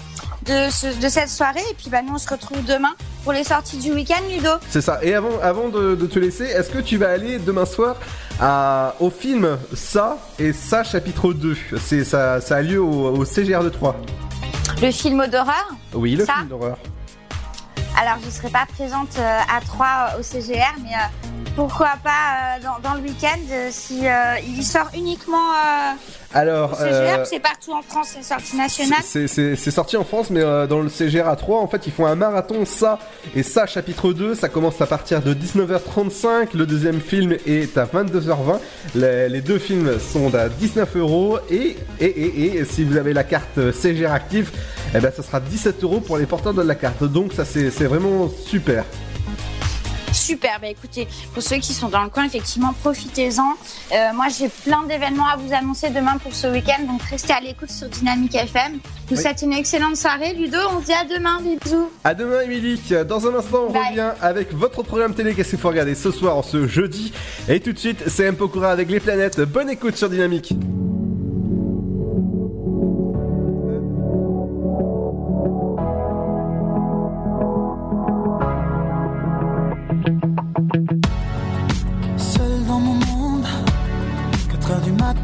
S21: de, ce- de cette soirée. Et puis bah, nous, on se retrouve demain pour les sorties du week-end, Ludo.
S3: C'est ça. Et avant, avant de, de te laisser, est-ce que tu vas aller demain soir à, au film Ça et Ça chapitre 2 c'est, ça, ça a lieu au, au CGR de 3.
S21: Le film d'horreur?
S3: Oui, le
S21: Ça?
S3: film d'horreur.
S21: Alors, je ne serai pas présente euh, à 3 au CGR, mais euh, pourquoi pas euh, dans, dans le week-end si il sort uniquement
S3: Alors, euh,
S21: c'est partout en France, c'est sortie nationale.
S3: c'est, sorti en France, mais euh, dans le CGR à 3, en fait, ils font un marathon ça et ça chapitre 2. Ça commence à partir de 19h35. Le deuxième film est à 22h20. Les, les deux films sont à 19 euros et, et, et, et si vous avez la carte CGR active, eh ben, ça sera 17 euros pour les porteurs de la carte. Donc, ça, c'est vraiment super.
S21: Super, bah écoutez, pour ceux qui sont dans le coin, effectivement, profitez-en. Euh, moi, j'ai plein d'événements à vous annoncer demain pour ce week-end, donc restez à l'écoute sur Dynamique FM. Vous
S3: Oui.
S21: souhaite une excellente soirée. Ludo, on se dit à demain, bisous.
S3: À demain, Émilie. Dans un instant, on revient avec votre programme télé. Qu'est-ce qu'il faut regarder ce soir, ce jeudi? Et tout de suite, c'est M. Pokora avec les planètes. Bonne écoute sur Dynamique.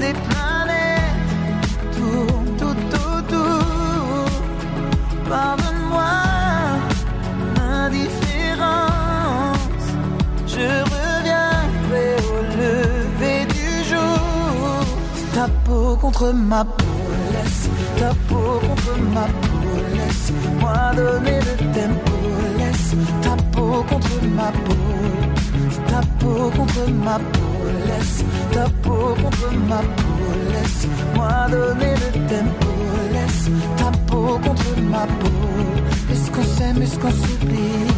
S18: les planètes tournent tout autour. Pardonne-moi l'indifférence. Je reviendrai au lever du jour. Ta peau contre ma peau, laisse ta peau contre ma peau, laisse-moi donner le tempo, laisse ta peau contre ma peau, ta peau contre ma peau, ta peau contre ma peau, laisse-moi donner le tempo, laisse ta peau contre ma peau. Est-ce qu'on s'aime, est-ce qu'on s'oublie?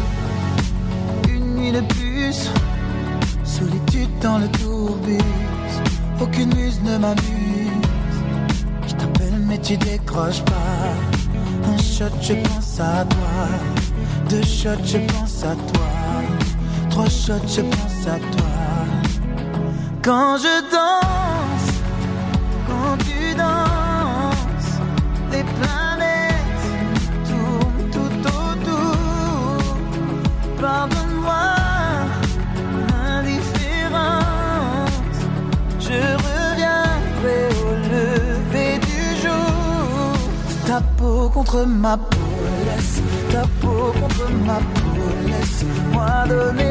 S18: Une nuit de plus, solitude dans le tourbus. Aucune muse ne m'amuse. Je t'appelle, mais tu décroches pas. Un shot, je pense à toi. Deux shots, je pense à toi. Trois shots, je pense à toi. Quand je danse, quand tu danses, les planètes tournent tout autour. Pardonne-moi l'indifférence. Je reviendrai au lever du jour. Ta peau contre ma peau, laisse ta peau contre ma peau, laisse-moi donner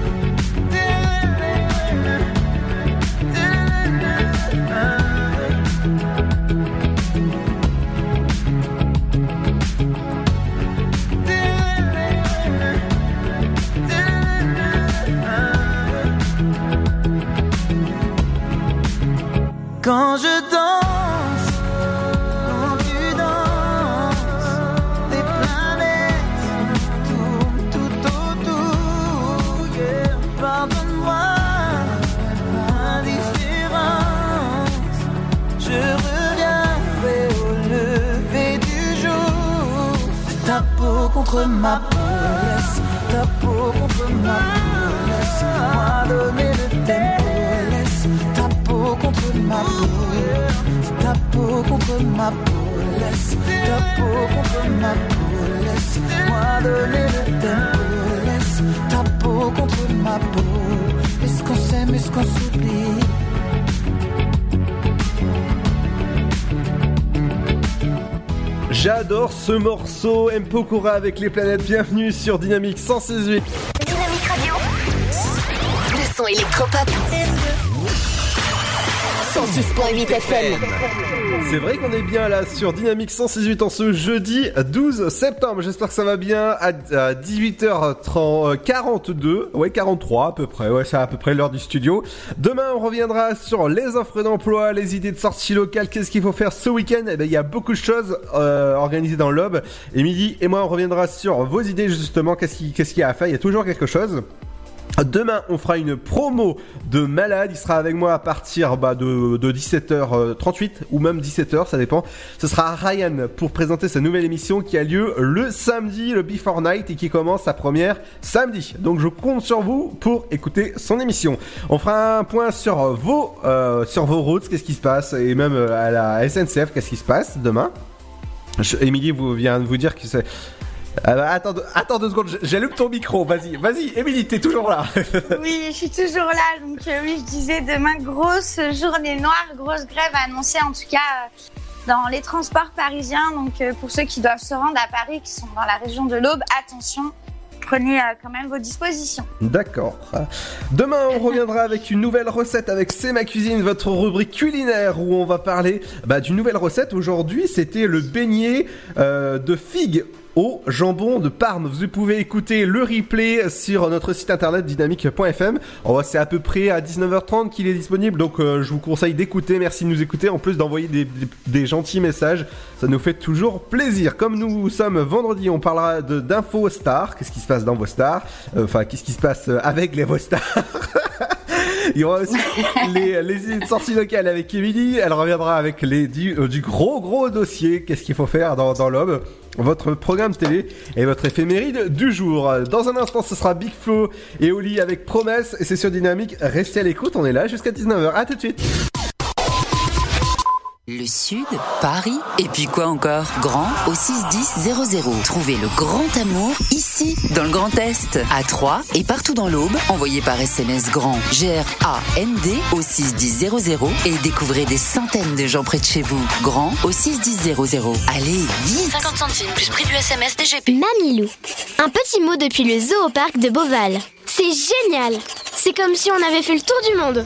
S3: Ce morceau, M. Pokora avec les planètes. Bienvenue sur Dynamique 168.
S12: Dynamique Radio. Le son électropop. 106.8 FM.
S3: C'est vrai qu'on est bien là sur Dynamique 168 en ce jeudi 12 septembre. J'espère que ça va bien à 18h42. Ouais, 43 à peu près. Ouais, c'est à peu près l'heure du studio. Demain, on reviendra sur les offres d'emploi, les idées de sortie locale. Qu'est-ce qu'il faut faire ce week-end? Eh ben, il y a beaucoup de choses euh, organisées dans. Et midi et moi, on reviendra sur vos idées justement. Qu'est-ce qu'il y a à faire? Il y a toujours quelque chose. Demain, on fera une promo de malade. Il sera avec moi à partir bah, de, de 17h38 ou même 17h, ça dépend. Ce sera Ryan pour présenter sa nouvelle émission qui a lieu le samedi, le Before Night, et qui commence sa première samedi. Donc je compte sur vous pour écouter son émission. On fera un point sur vos, euh, routes, qu'est-ce qui se passe, et même à la SNCF, qu'est-ce qui se passe demain? Émilie vient de vous dire que c'est... Ah bah, attends, deux- attends deux secondes, j'allume ton micro, vas-y, vas-y, Émilie, t'es toujours là.
S21: Oui, je suis toujours là. Donc euh, oui, je disais demain grosse journée noire, grosse grève annoncée en tout cas euh, dans les transports parisiens. Donc euh, pour ceux qui doivent se rendre à Paris, qui sont dans la région de l'Aube, attention, prenez quand même vos dispositions.
S3: D'accord. Demain, on reviendra avec une nouvelle recette avec C'est ma cuisine, votre rubrique culinaire où on va parler bah, d'une nouvelle recette. Aujourd'hui, c'était le beignet euh, de figues au jambon de Parme. Vous pouvez écouter le replay sur notre site internet dynamique.fm. C'est à peu près à 19h30 qu'il est disponible, donc euh, je vous conseille d'écouter. Merci de nous écouter. En plus d'envoyer des, des- des gentils messages, ça nous fait toujours plaisir. Comme nous sommes vendredi, on parlera de d'infos stars. Qu'est-ce qui se passe dans vos stars? Euh, Enfin, qu'est-ce qui se passe euh, avec les vos stars? Il y aura aussi les, les idées de sortie locale avec Émilie. Elle reviendra avec les du, gros gros dossier. Qu'est-ce qu'il faut faire dans, dans Votre programme télé et votre éphéméride du jour. Dans un instant, ce sera Big Flo et Oli avec Promesse. Et c'est Dynamique. Restez à l'écoute. On est là jusqu'à 19h. À tout de suite.
S10: Le Sud, Paris, et puis quoi encore? Grand au 61000. Trouvez le grand amour ici, dans le Grand Est, à Troyes et partout dans l'Aube. Envoyez par SMS grand G-R-A-N-D au 61000 et découvrez des centaines de gens près de chez vous. Grand au 61000. Allez, vite
S1: 50 centimes plus prix du SMS DGP. Mamilou. Un petit mot depuis le zoo au parc de Beauval. C'est génial. C'est comme si on avait fait le tour du monde.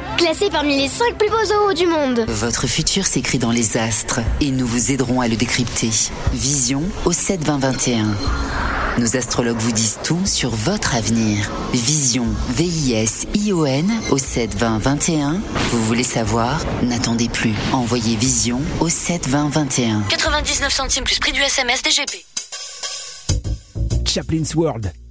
S1: Classé parmi les 5 plus beaux zoos du monde.
S10: Votre futur s'écrit dans les astres et nous vous aiderons à le décrypter. Vision au 7 20 21. Nos astrologues vous disent tout sur votre avenir. Vision, V-I-S-I-O-N au 7 20 21. Vous voulez savoir? N'attendez plus. Envoyez Vision au 7 20 21.
S12: 99 centimes plus prix du SMS DGP.
S11: Chaplin's World.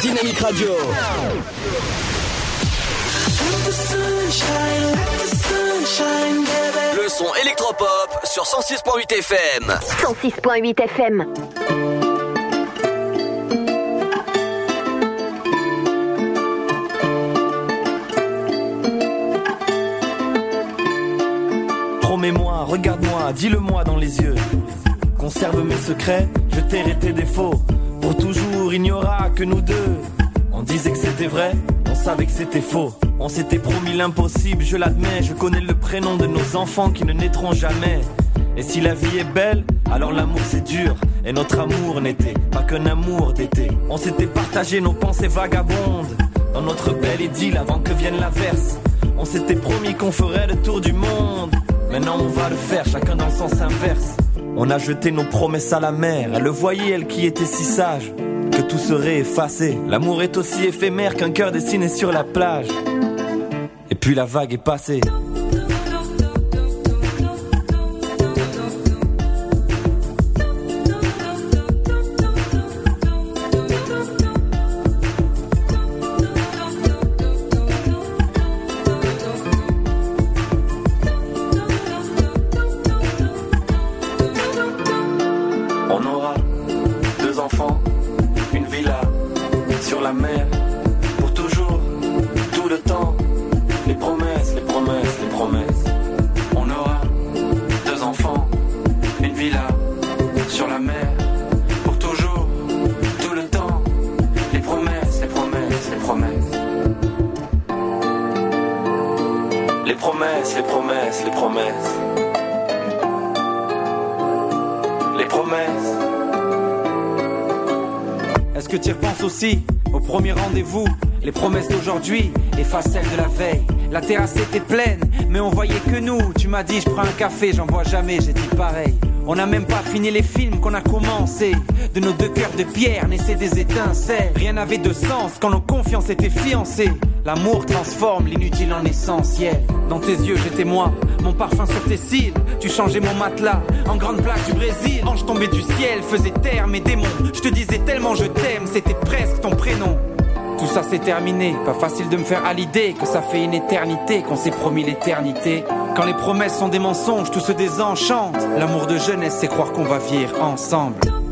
S8: Dynamique Radio. Le son électropop sur 106.8 FM.
S1: 106.8 FM.
S23: Promets-moi, regarde-moi, dis-le-moi dans les yeux. Conserve mes secrets, je tairai tes défauts. Pour toujours, il n'y aura que nous deux. On disait que c'était vrai, on savait que c'était faux. On s'était promis l'impossible, je l'admets. Je connais le prénom de nos enfants qui ne naîtront jamais. Et si la vie est belle, alors l'amour c'est dur. Et notre amour n'était pas qu'un amour d'été. On s'était partagé nos pensées vagabondes. Dans notre belle idylle avant que vienne l'averse. On s'était promis qu'on ferait le tour du monde. Maintenant on va le faire, chacun dans le sens inverse. On a jeté nos promesses à la mer. Elle le voyait, elle qui était si sage, que tout serait effacé. L'amour est aussi éphémère qu'un cœur dessiné sur la plage. Et puis la vague est passée. D'aujourd'hui effacent celles de la veille. La terrasse était pleine, mais on voyait que nous. Tu m'as dit, je prends un café, j'en vois jamais, j'ai dit pareil. On n'a même pas fini les films qu'on a commencé. De nos deux cœurs de pierre naissaient des étincelles. Rien n'avait de sens quand nos confiances étaient fiancées. L'amour transforme l'inutile en essentiel. Dans tes yeux, j'étais moi, mon parfum sur tes cils. Tu changeais mon matelas en grande plaque du Brésil. Ange tombé du ciel, faisait taire mes démons. Je te disais tellement je t'aime, c'était presque ton prénom. Tout ça c'est terminé, pas facile de me faire à l'idée que ça fait une éternité qu'on s'est promis l'éternité. Quand les promesses sont des mensonges, tout se désenchante. L'amour de jeunesse, c'est croire qu'on va vivre ensemble.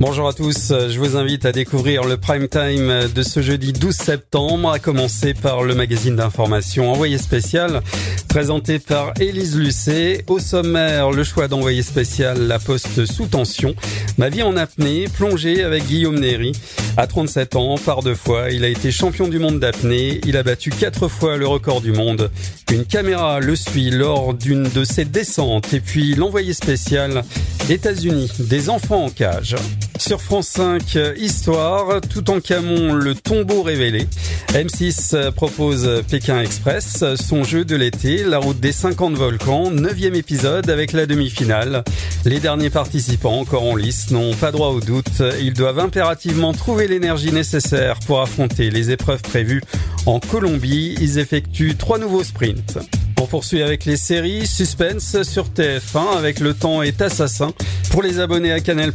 S19: Bonjour à tous, je vous invite à découvrir le prime time de ce jeudi 12 septembre, à commencer par le magazine d'information Envoyé spécial, présenté par Élise Lucet. Au sommaire, le choix d'envoyé spécial La Poste sous tension. Ma vie en apnée, plongée avec Guillaume Néry. À 37 ans, par deux fois, il a été champion du monde d'apnée. Il a battu quatre fois le record du monde. Une caméra le suit lors d'une de ses descentes. Et puis l'envoyé spécial États-Unis, des enfants en cage. Sur France 5, Histoire, tout en camon, le tombeau révélé. M6 propose Pékin Express, son jeu de l'été, la route des 50 volcans, neuvième épisode avec la demi-finale. Les derniers participants, encore en lice, n'ont pas droit au doute. Ils doivent impérativement trouver l'énergie nécessaire pour affronter les épreuves prévues en Colombie. Ils effectuent trois nouveaux sprints. On poursuit avec les séries Suspense sur TF1 avec Le Temps est assassin. Pour les abonnés à Canal+,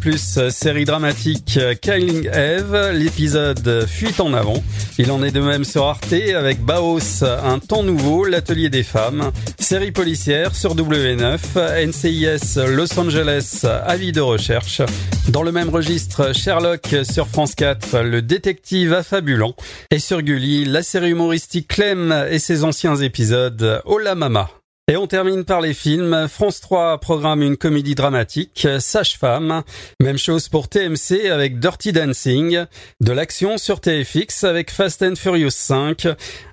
S19: série dramatique Killing Eve, l'épisode Fuite en avant. Il en est de même sur Arte avec Baos, Un temps nouveau, l'atelier des femmes. Série policière sur W9, NCIS Los Angeles, avis de recherche. Dans le même registre, Sherlock sur France 4, le détective affabulant. Et sur Gulli, la série humoristique Clem et ses anciens épisodes Mama. Et on termine par les films. France 3 programme une comédie dramatique, Sage-Femme. Même chose pour TMC avec Dirty Dancing. De l'action sur TFX avec Fast and Furious 5.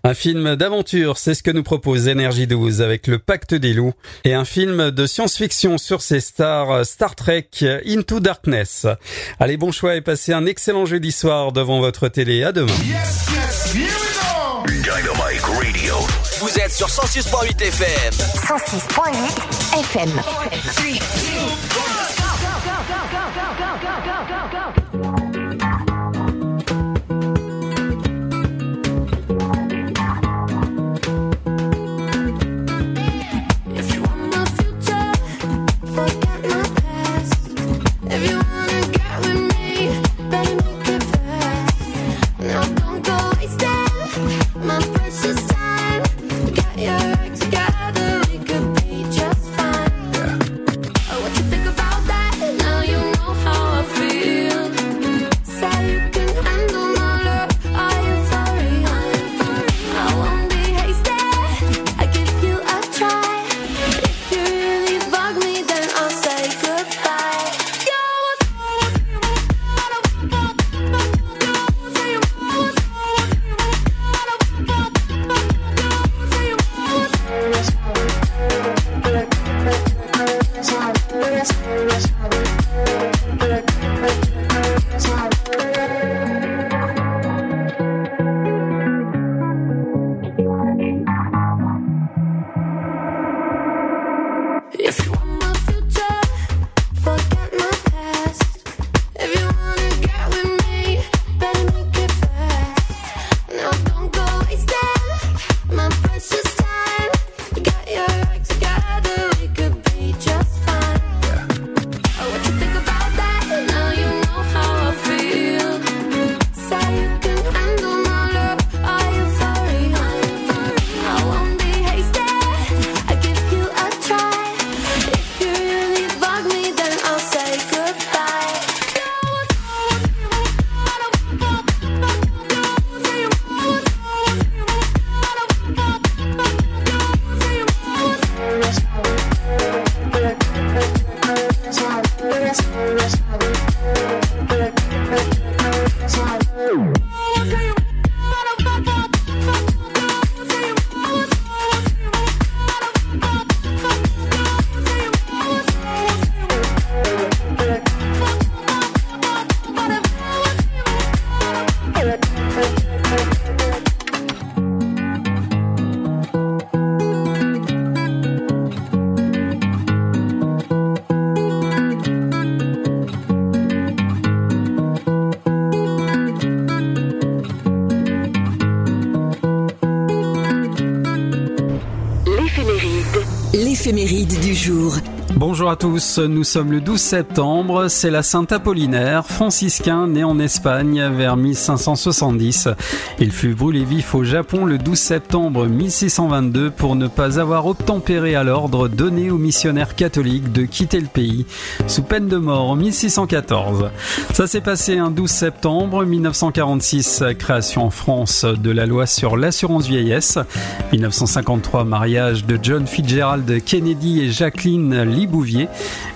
S19: Un film d'aventure, c'est ce que nous propose Energy 12 avec Le Pacte des Loups. Et un film de science-fiction sur ses stars, Star Trek Into Darkness. Allez, bon choix et passez un excellent jeudi soir devant votre télé. À demain.
S8: Vous êtes sur 106.8 FM.
S13: 106.8 FM.
S19: Bonjour à tous, nous sommes le 12 septembre, c'est la Sainte Apollinaire, franciscain né en Espagne vers 1570. Il fut brûlé vif au Japon le 12 septembre 1622 pour ne pas avoir obtempéré à l'ordre donné aux missionnaires catholiques de quitter le pays, sous peine de mort en 1614. Ça s'est passé un 12 septembre 1946, création en France de la loi sur l'assurance vieillesse. 1953, mariage de John Fitzgerald Kennedy et Jacqueline Bouvier.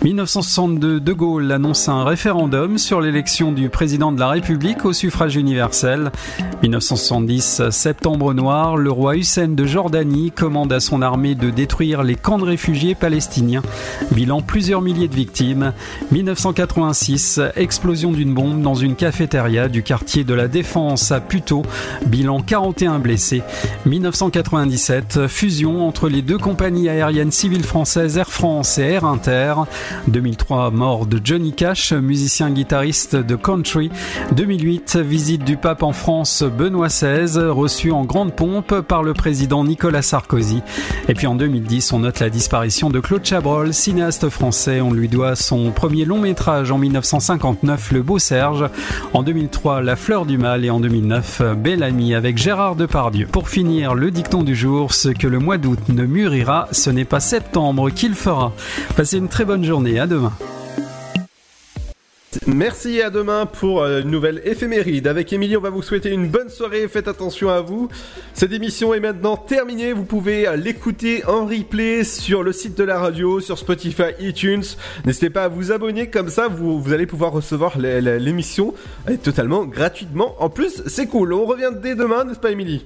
S19: 1962, De Gaulle annonce un référendum sur l'élection du président de la République au suffrage universel. 1970, septembre noir, le roi Hussein de Jordanie commande à son armée de détruire les camps de réfugiés palestiniens. Bilan plusieurs milliers de victimes. 1986, explosion d'une bombe dans une cafétéria du quartier de la Défense à Puteaux. Bilan 41 blessés. 1997, fusion entre les deux compagnies aériennes civiles françaises Air France et Air Inter. 2003, mort de Johnny Cash, musicien guitariste de country. 2008, visite du pape en France Benoît XVI, reçu en grande pompe par le président Nicolas Sarkozy. Et puis en 2010, on note la disparition de Claude Chabrol, cinéaste français. On lui doit son premier long métrage en 1959, Le Beau Serge. En 2003, La Fleur du Mal et en 2009, Belle Amie avec Gérard Depardieu. Pour finir, le dicton du jour, ce que le mois d'août ne mûrira, ce n'est pas septembre qu'il fera. Une très bonne journée, à demain.
S3: Merci à demain pour euh, une nouvelle éphéméride. Avec Émilie, on va vous souhaiter une bonne soirée. Faites attention à vous. Cette émission est maintenant terminée. Vous pouvez euh, l'écouter en replay sur le site de la radio, sur Spotify, iTunes. N'hésitez pas à vous abonner. Comme ça, vous, vous allez pouvoir recevoir l'émission euh, totalement gratuitement. En plus, c'est cool. On revient dès demain, n'est-ce pas, Émilie?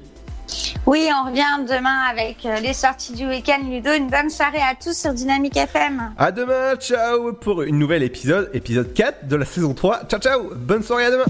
S21: Oui, on revient demain avec euh, les sorties du week-end Ludo. Une bonne soirée à tous sur Dynamique FM.
S3: À demain, ciao pour une nouvelle épisode, épisode 4 de la saison 3. Ciao ciao, bonne soirée à demain.